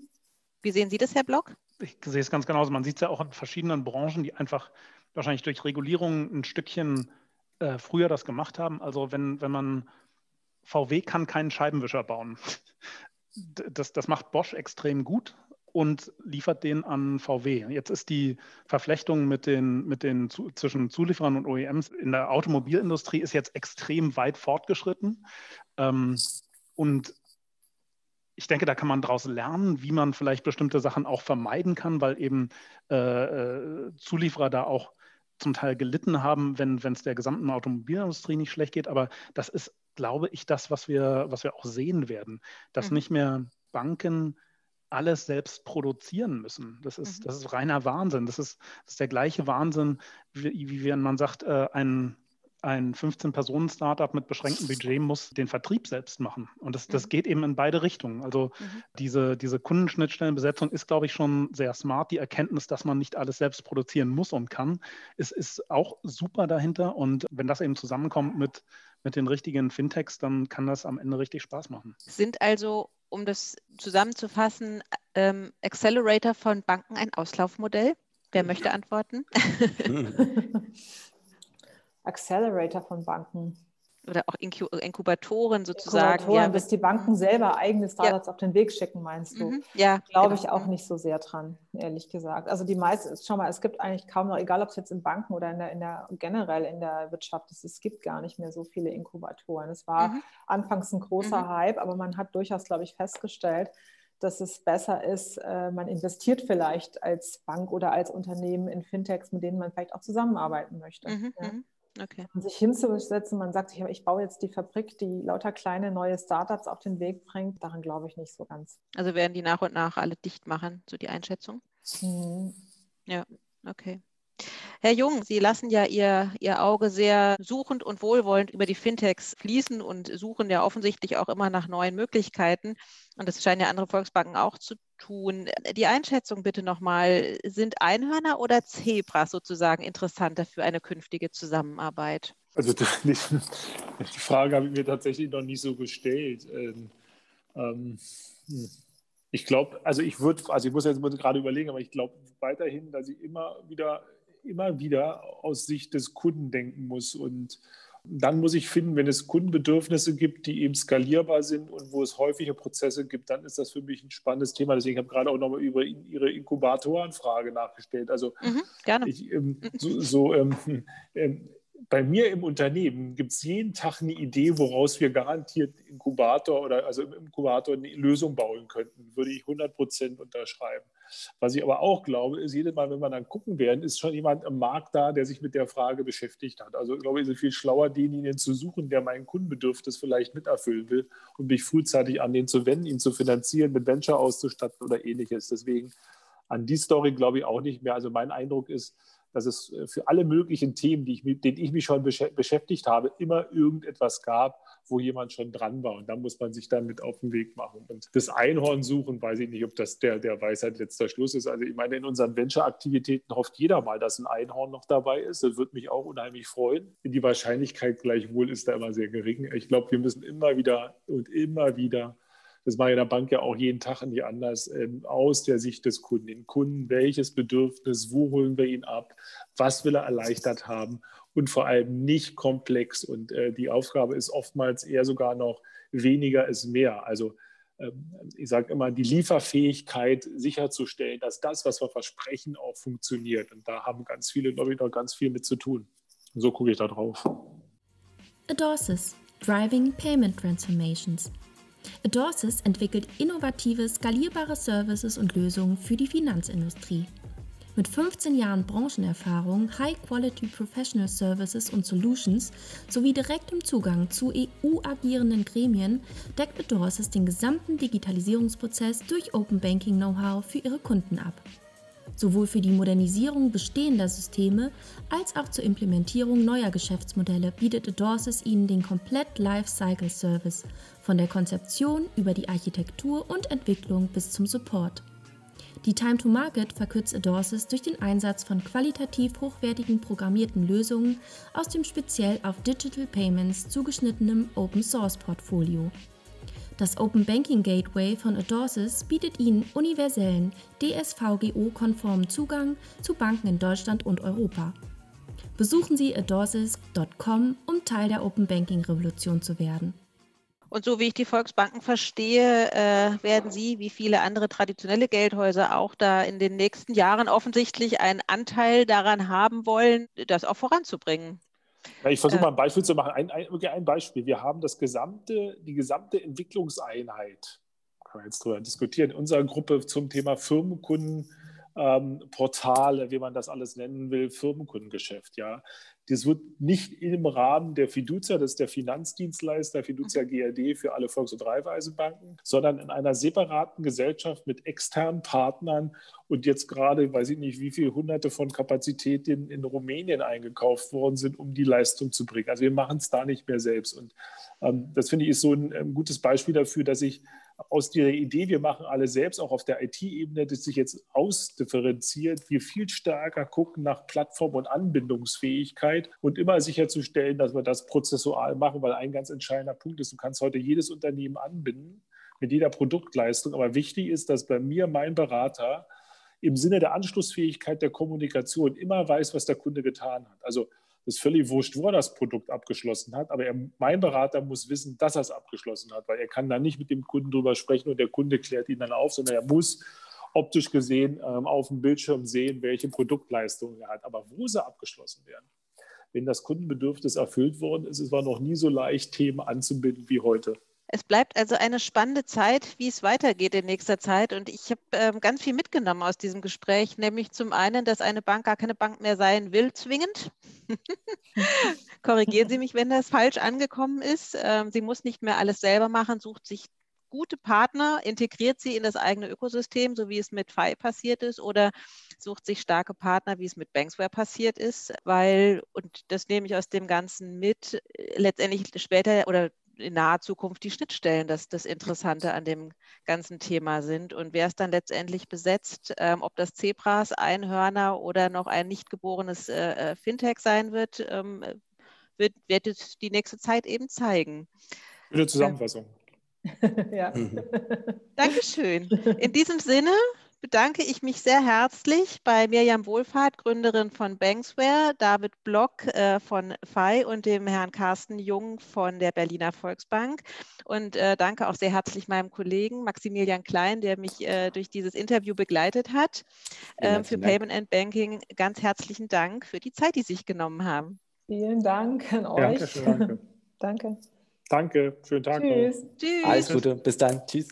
[SPEAKER 3] Wie sehen Sie das, Herr Block?
[SPEAKER 5] Ich sehe es ganz genauso. Man sieht es ja auch in verschiedenen Branchen, die einfach wahrscheinlich durch Regulierung ein Stückchen äh, früher das gemacht haben. Also wenn, wenn man VW kann keinen Scheibenwischer bauen. Das, das macht Bosch extrem gut und liefert den an VW. Jetzt ist die Verflechtung mit den, mit den zu, zwischen Zulieferern und OEMs in der Automobilindustrie ist jetzt extrem weit fortgeschritten. Ähm, und ich denke, da kann man daraus lernen, wie man vielleicht bestimmte Sachen auch vermeiden kann, weil eben äh, äh Zulieferer da auch zum Teil gelitten haben, wenn es der gesamten Automobilindustrie nicht schlecht geht. Aber das ist, glaube ich, das, was wir, was wir auch sehen werden, dass mhm. nicht mehr Banken alles selbst produzieren müssen. Das ist, mhm. das ist reiner Wahnsinn. Das ist, das ist der gleiche Wahnsinn, wie, wie wenn man sagt, äh, ein, ein 15-Personen-Startup mit beschränktem Budget muss den Vertrieb selbst machen. Und das, das mhm. geht eben in beide Richtungen. Also mhm. diese, diese Kundenschnittstellenbesetzung ist, glaube ich, schon sehr smart. Die Erkenntnis, dass man nicht alles selbst produzieren muss und kann, ist, ist auch super dahinter. Und wenn das eben zusammenkommt mit, mit den richtigen Fintechs, dann kann das am Ende richtig Spaß machen.
[SPEAKER 3] Sind also, um das zusammenzufassen, ähm, Accelerator von Banken ein Auslaufmodell? Wer möchte antworten? <laughs> <laughs> <laughs>
[SPEAKER 4] Accelerator von Banken.
[SPEAKER 3] Oder auch Inkubatoren sozusagen.
[SPEAKER 4] Inkubatoren, ja, bis die Banken selber eigene Startups ja. auf den Weg schicken, meinst du? Mhm. Ja. Glaube genau. ich auch nicht so sehr dran, ehrlich gesagt. Also die meisten, schau mal, es gibt eigentlich kaum noch, egal ob es jetzt in Banken oder in der, in der generell in der Wirtschaft ist, es gibt gar nicht mehr so viele Inkubatoren. Es war mhm. anfangs ein großer mhm. Hype, aber man hat durchaus, glaube ich, festgestellt, dass es besser ist, äh, man investiert vielleicht als Bank oder als Unternehmen in Fintechs, mit denen man vielleicht auch zusammenarbeiten möchte. Mhm, ja. Okay. Und sich hinzusetzen, man sagt, ich, ich baue jetzt die Fabrik, die lauter kleine neue Startups auf den Weg bringt, daran glaube ich nicht so ganz.
[SPEAKER 3] Also werden die nach und nach alle dicht machen, so die Einschätzung? Mhm. Ja, okay. Herr Jung, Sie lassen ja Ihr, Ihr Auge sehr suchend und wohlwollend über die Fintechs fließen und suchen ja offensichtlich auch immer nach neuen Möglichkeiten. Und das scheinen ja andere Volksbanken auch zu tun. Die Einschätzung bitte nochmal, sind Einhörner oder Zebras sozusagen interessanter für eine künftige Zusammenarbeit?
[SPEAKER 1] Also <laughs> die, Frage habe ich mir tatsächlich noch nicht so gestellt. Ähm, ähm, hm. ich glaube, also ich würde, also ich muss jetzt gerade überlegen, aber ich glaube weiterhin, dass ich immer wieder immer wieder aus Sicht des Kunden denken muss. Und dann muss ich finden, wenn es Kundenbedürfnisse gibt, die eben skalierbar sind und wo es häufige Prozesse gibt, dann ist das für mich ein spannendes Thema. Deswegen habe ich gerade auch nochmal über Ihre Inkubatorenfrage nachgestellt. Also mhm, gerne. Ich, ähm, so, so ähm, <laughs> ähm, bei mir im Unternehmen gibt es jeden Tag eine Idee, woraus wir garantiert Inkubator oder also im Inkubator eine Lösung bauen könnten. Würde ich 100 Prozent unterschreiben. Was ich aber auch glaube, ist, jedes Mal, wenn wir dann gucken werden, ist schon jemand im Markt da, der sich mit der Frage beschäftigt hat. Also ich glaube, es ist viel schlauer, denjenigen zu suchen, der mein Kundenbedürfnis vielleicht miterfüllen will und mich frühzeitig an den zu wenden, ihn zu finanzieren, mit Venture auszustatten oder ähnliches. Deswegen an die Story glaube ich auch nicht mehr. Also mein Eindruck ist, dass es äh, für alle möglichen Themen, die ich, mit denen ich mich schon beschäftigt habe, immer irgendetwas gab, wo jemand schon dran war. Und da muss man sich dann mit auf den Weg machen. Und das Einhorn suchen, weiß ich nicht, ob das der, der Weisheit letzter Schluss ist. Also ich meine, in unseren Venture-Aktivitäten hofft jeder mal, dass ein Einhorn noch dabei ist. Das würde mich auch unheimlich freuen. Die Wahrscheinlichkeit gleichwohl ist da immer sehr gering. Ich glaube, wir müssen immer wieder und immer wieder das mache ich in der Bank ja auch jeden Tag nicht anders, ähm, aus der Sicht des Kunden. Den Kunden, welches Bedürfnis, wo holen wir ihn ab, was will er erleichtert haben und vor allem nicht komplex. Und äh, die Aufgabe ist oftmals eher sogar noch weniger ist mehr. Also ähm, ich sage immer, die Lieferfähigkeit sicherzustellen, dass das, was wir versprechen, auch funktioniert. Und da haben ganz viele, glaube ich, noch ganz viel mit zu tun. Und so gucke ich da drauf.
[SPEAKER 2] Adorsis, Driving Payment Transformations. Adorsis entwickelt innovative, skalierbare Services und Lösungen für die Finanzindustrie. Mit 15 Jahren Branchenerfahrung, High-Quality Professional Services und Solutions sowie direktem Zugang zu EU-agierenden Gremien deckt Adorsis den gesamten Digitalisierungsprozess durch Open Banking Know-how für ihre Kunden ab sowohl für die Modernisierung bestehender Systeme als auch zur Implementierung neuer Geschäftsmodelle bietet Adorsis Ihnen den komplett Lifecycle Service von der Konzeption über die Architektur und Entwicklung bis zum Support. Die Time to Market verkürzt Adorsis durch den Einsatz von qualitativ hochwertigen programmierten Lösungen aus dem speziell auf Digital Payments zugeschnittenen Open Source Portfolio. Das Open Banking Gateway von Adorsis bietet Ihnen universellen, DSVGO-konformen Zugang zu Banken in Deutschland und Europa. Besuchen Sie adorsis.com, um Teil der Open Banking Revolution zu werden.
[SPEAKER 3] Und so wie ich die Volksbanken verstehe, äh, werden Sie, wie viele andere traditionelle Geldhäuser, auch da in den nächsten Jahren offensichtlich einen Anteil daran haben wollen, das auch voranzubringen.
[SPEAKER 1] Ja, ich versuche mal ein Beispiel zu machen. Ein, ein, ein, Beispiel. Wir haben das gesamte, die gesamte Entwicklungseinheit, kann man jetzt darüber diskutieren, in unserer Gruppe zum Thema Firmenkunden. Ähm, Portale, wie man das alles nennen will, Firmenkundengeschäft. Ja, das wird nicht im Rahmen der Fiducia, das ist der Finanzdienstleister Fiducia mhm. GRD für alle Volks- und Raiffeisenbanken, sondern in einer separaten Gesellschaft mit externen Partnern und jetzt gerade, weiß ich nicht, wie viele hunderte von Kapazitäten in Rumänien eingekauft worden sind, um die Leistung zu bringen. Also wir machen es da nicht mehr selbst. Und ähm, das finde ich ist so ein, ein gutes Beispiel dafür, dass ich aus der Idee, wir machen alle selbst, auch auf der IT-Ebene, das sich jetzt ausdifferenziert, wir viel stärker gucken nach Plattform- und Anbindungsfähigkeit und immer sicherzustellen, dass wir das prozessual machen, weil ein ganz entscheidender Punkt ist, du kannst heute jedes Unternehmen anbinden mit jeder Produktleistung, aber wichtig ist, dass bei mir mein Berater im Sinne der Anschlussfähigkeit der Kommunikation immer weiß, was der Kunde getan hat. Also ist völlig wurscht, wo er das Produkt abgeschlossen hat, aber er, mein Berater muss wissen, dass er es abgeschlossen hat, weil er kann dann nicht mit dem Kunden drüber sprechen und der Kunde klärt ihn dann auf, sondern er muss optisch gesehen ähm, auf dem Bildschirm sehen, welche Produktleistungen er hat, aber wo sie abgeschlossen werden. Wenn das Kundenbedürfnis erfüllt worden ist, es war noch nie so leicht, Themen anzubinden wie heute.
[SPEAKER 3] Es bleibt also eine spannende Zeit, wie es weitergeht in nächster Zeit. Und ich habe ähm, ganz viel mitgenommen aus diesem Gespräch, nämlich zum einen, dass eine Bank gar keine Bank mehr sein will, zwingend. <laughs> Korrigieren Sie mich, wenn das falsch angekommen ist. Ähm, sie muss nicht mehr alles selber machen, sucht sich gute Partner, integriert sie in das eigene Ökosystem, so wie es mit FI passiert ist, oder sucht sich starke Partner, wie es mit Banksware passiert ist, weil, und das nehme ich aus dem Ganzen mit, letztendlich später oder in naher Zukunft die Schnittstellen das, das Interessante an dem ganzen Thema sind. Und wer es dann letztendlich besetzt, ähm, ob das Zebras, Einhörner oder noch ein nicht geborenes äh, äh Fintech sein wird, ähm, wird, wird es die nächste Zeit eben zeigen.
[SPEAKER 1] Gute Zusammenfassung. <laughs>
[SPEAKER 3] ja. Dankeschön. In diesem Sinne bedanke ich mich sehr herzlich bei Mirjam Wohlfahrt, Gründerin von Banksware, David Block äh, von FI und dem Herrn Carsten Jung von der Berliner Volksbank. Und äh, danke auch sehr herzlich meinem Kollegen Maximilian Klein, der mich äh, durch dieses Interview begleitet hat. Ähm, für Payment and Banking ganz herzlichen Dank für die Zeit, die Sie sich genommen haben.
[SPEAKER 4] Vielen Dank an euch.
[SPEAKER 1] Danke. <laughs>
[SPEAKER 4] Danke.
[SPEAKER 1] Danke. Schönen Tag
[SPEAKER 4] Tschüss.
[SPEAKER 1] noch.
[SPEAKER 3] Tschüss.
[SPEAKER 6] Alles Gute. Bis dann. Tschüss.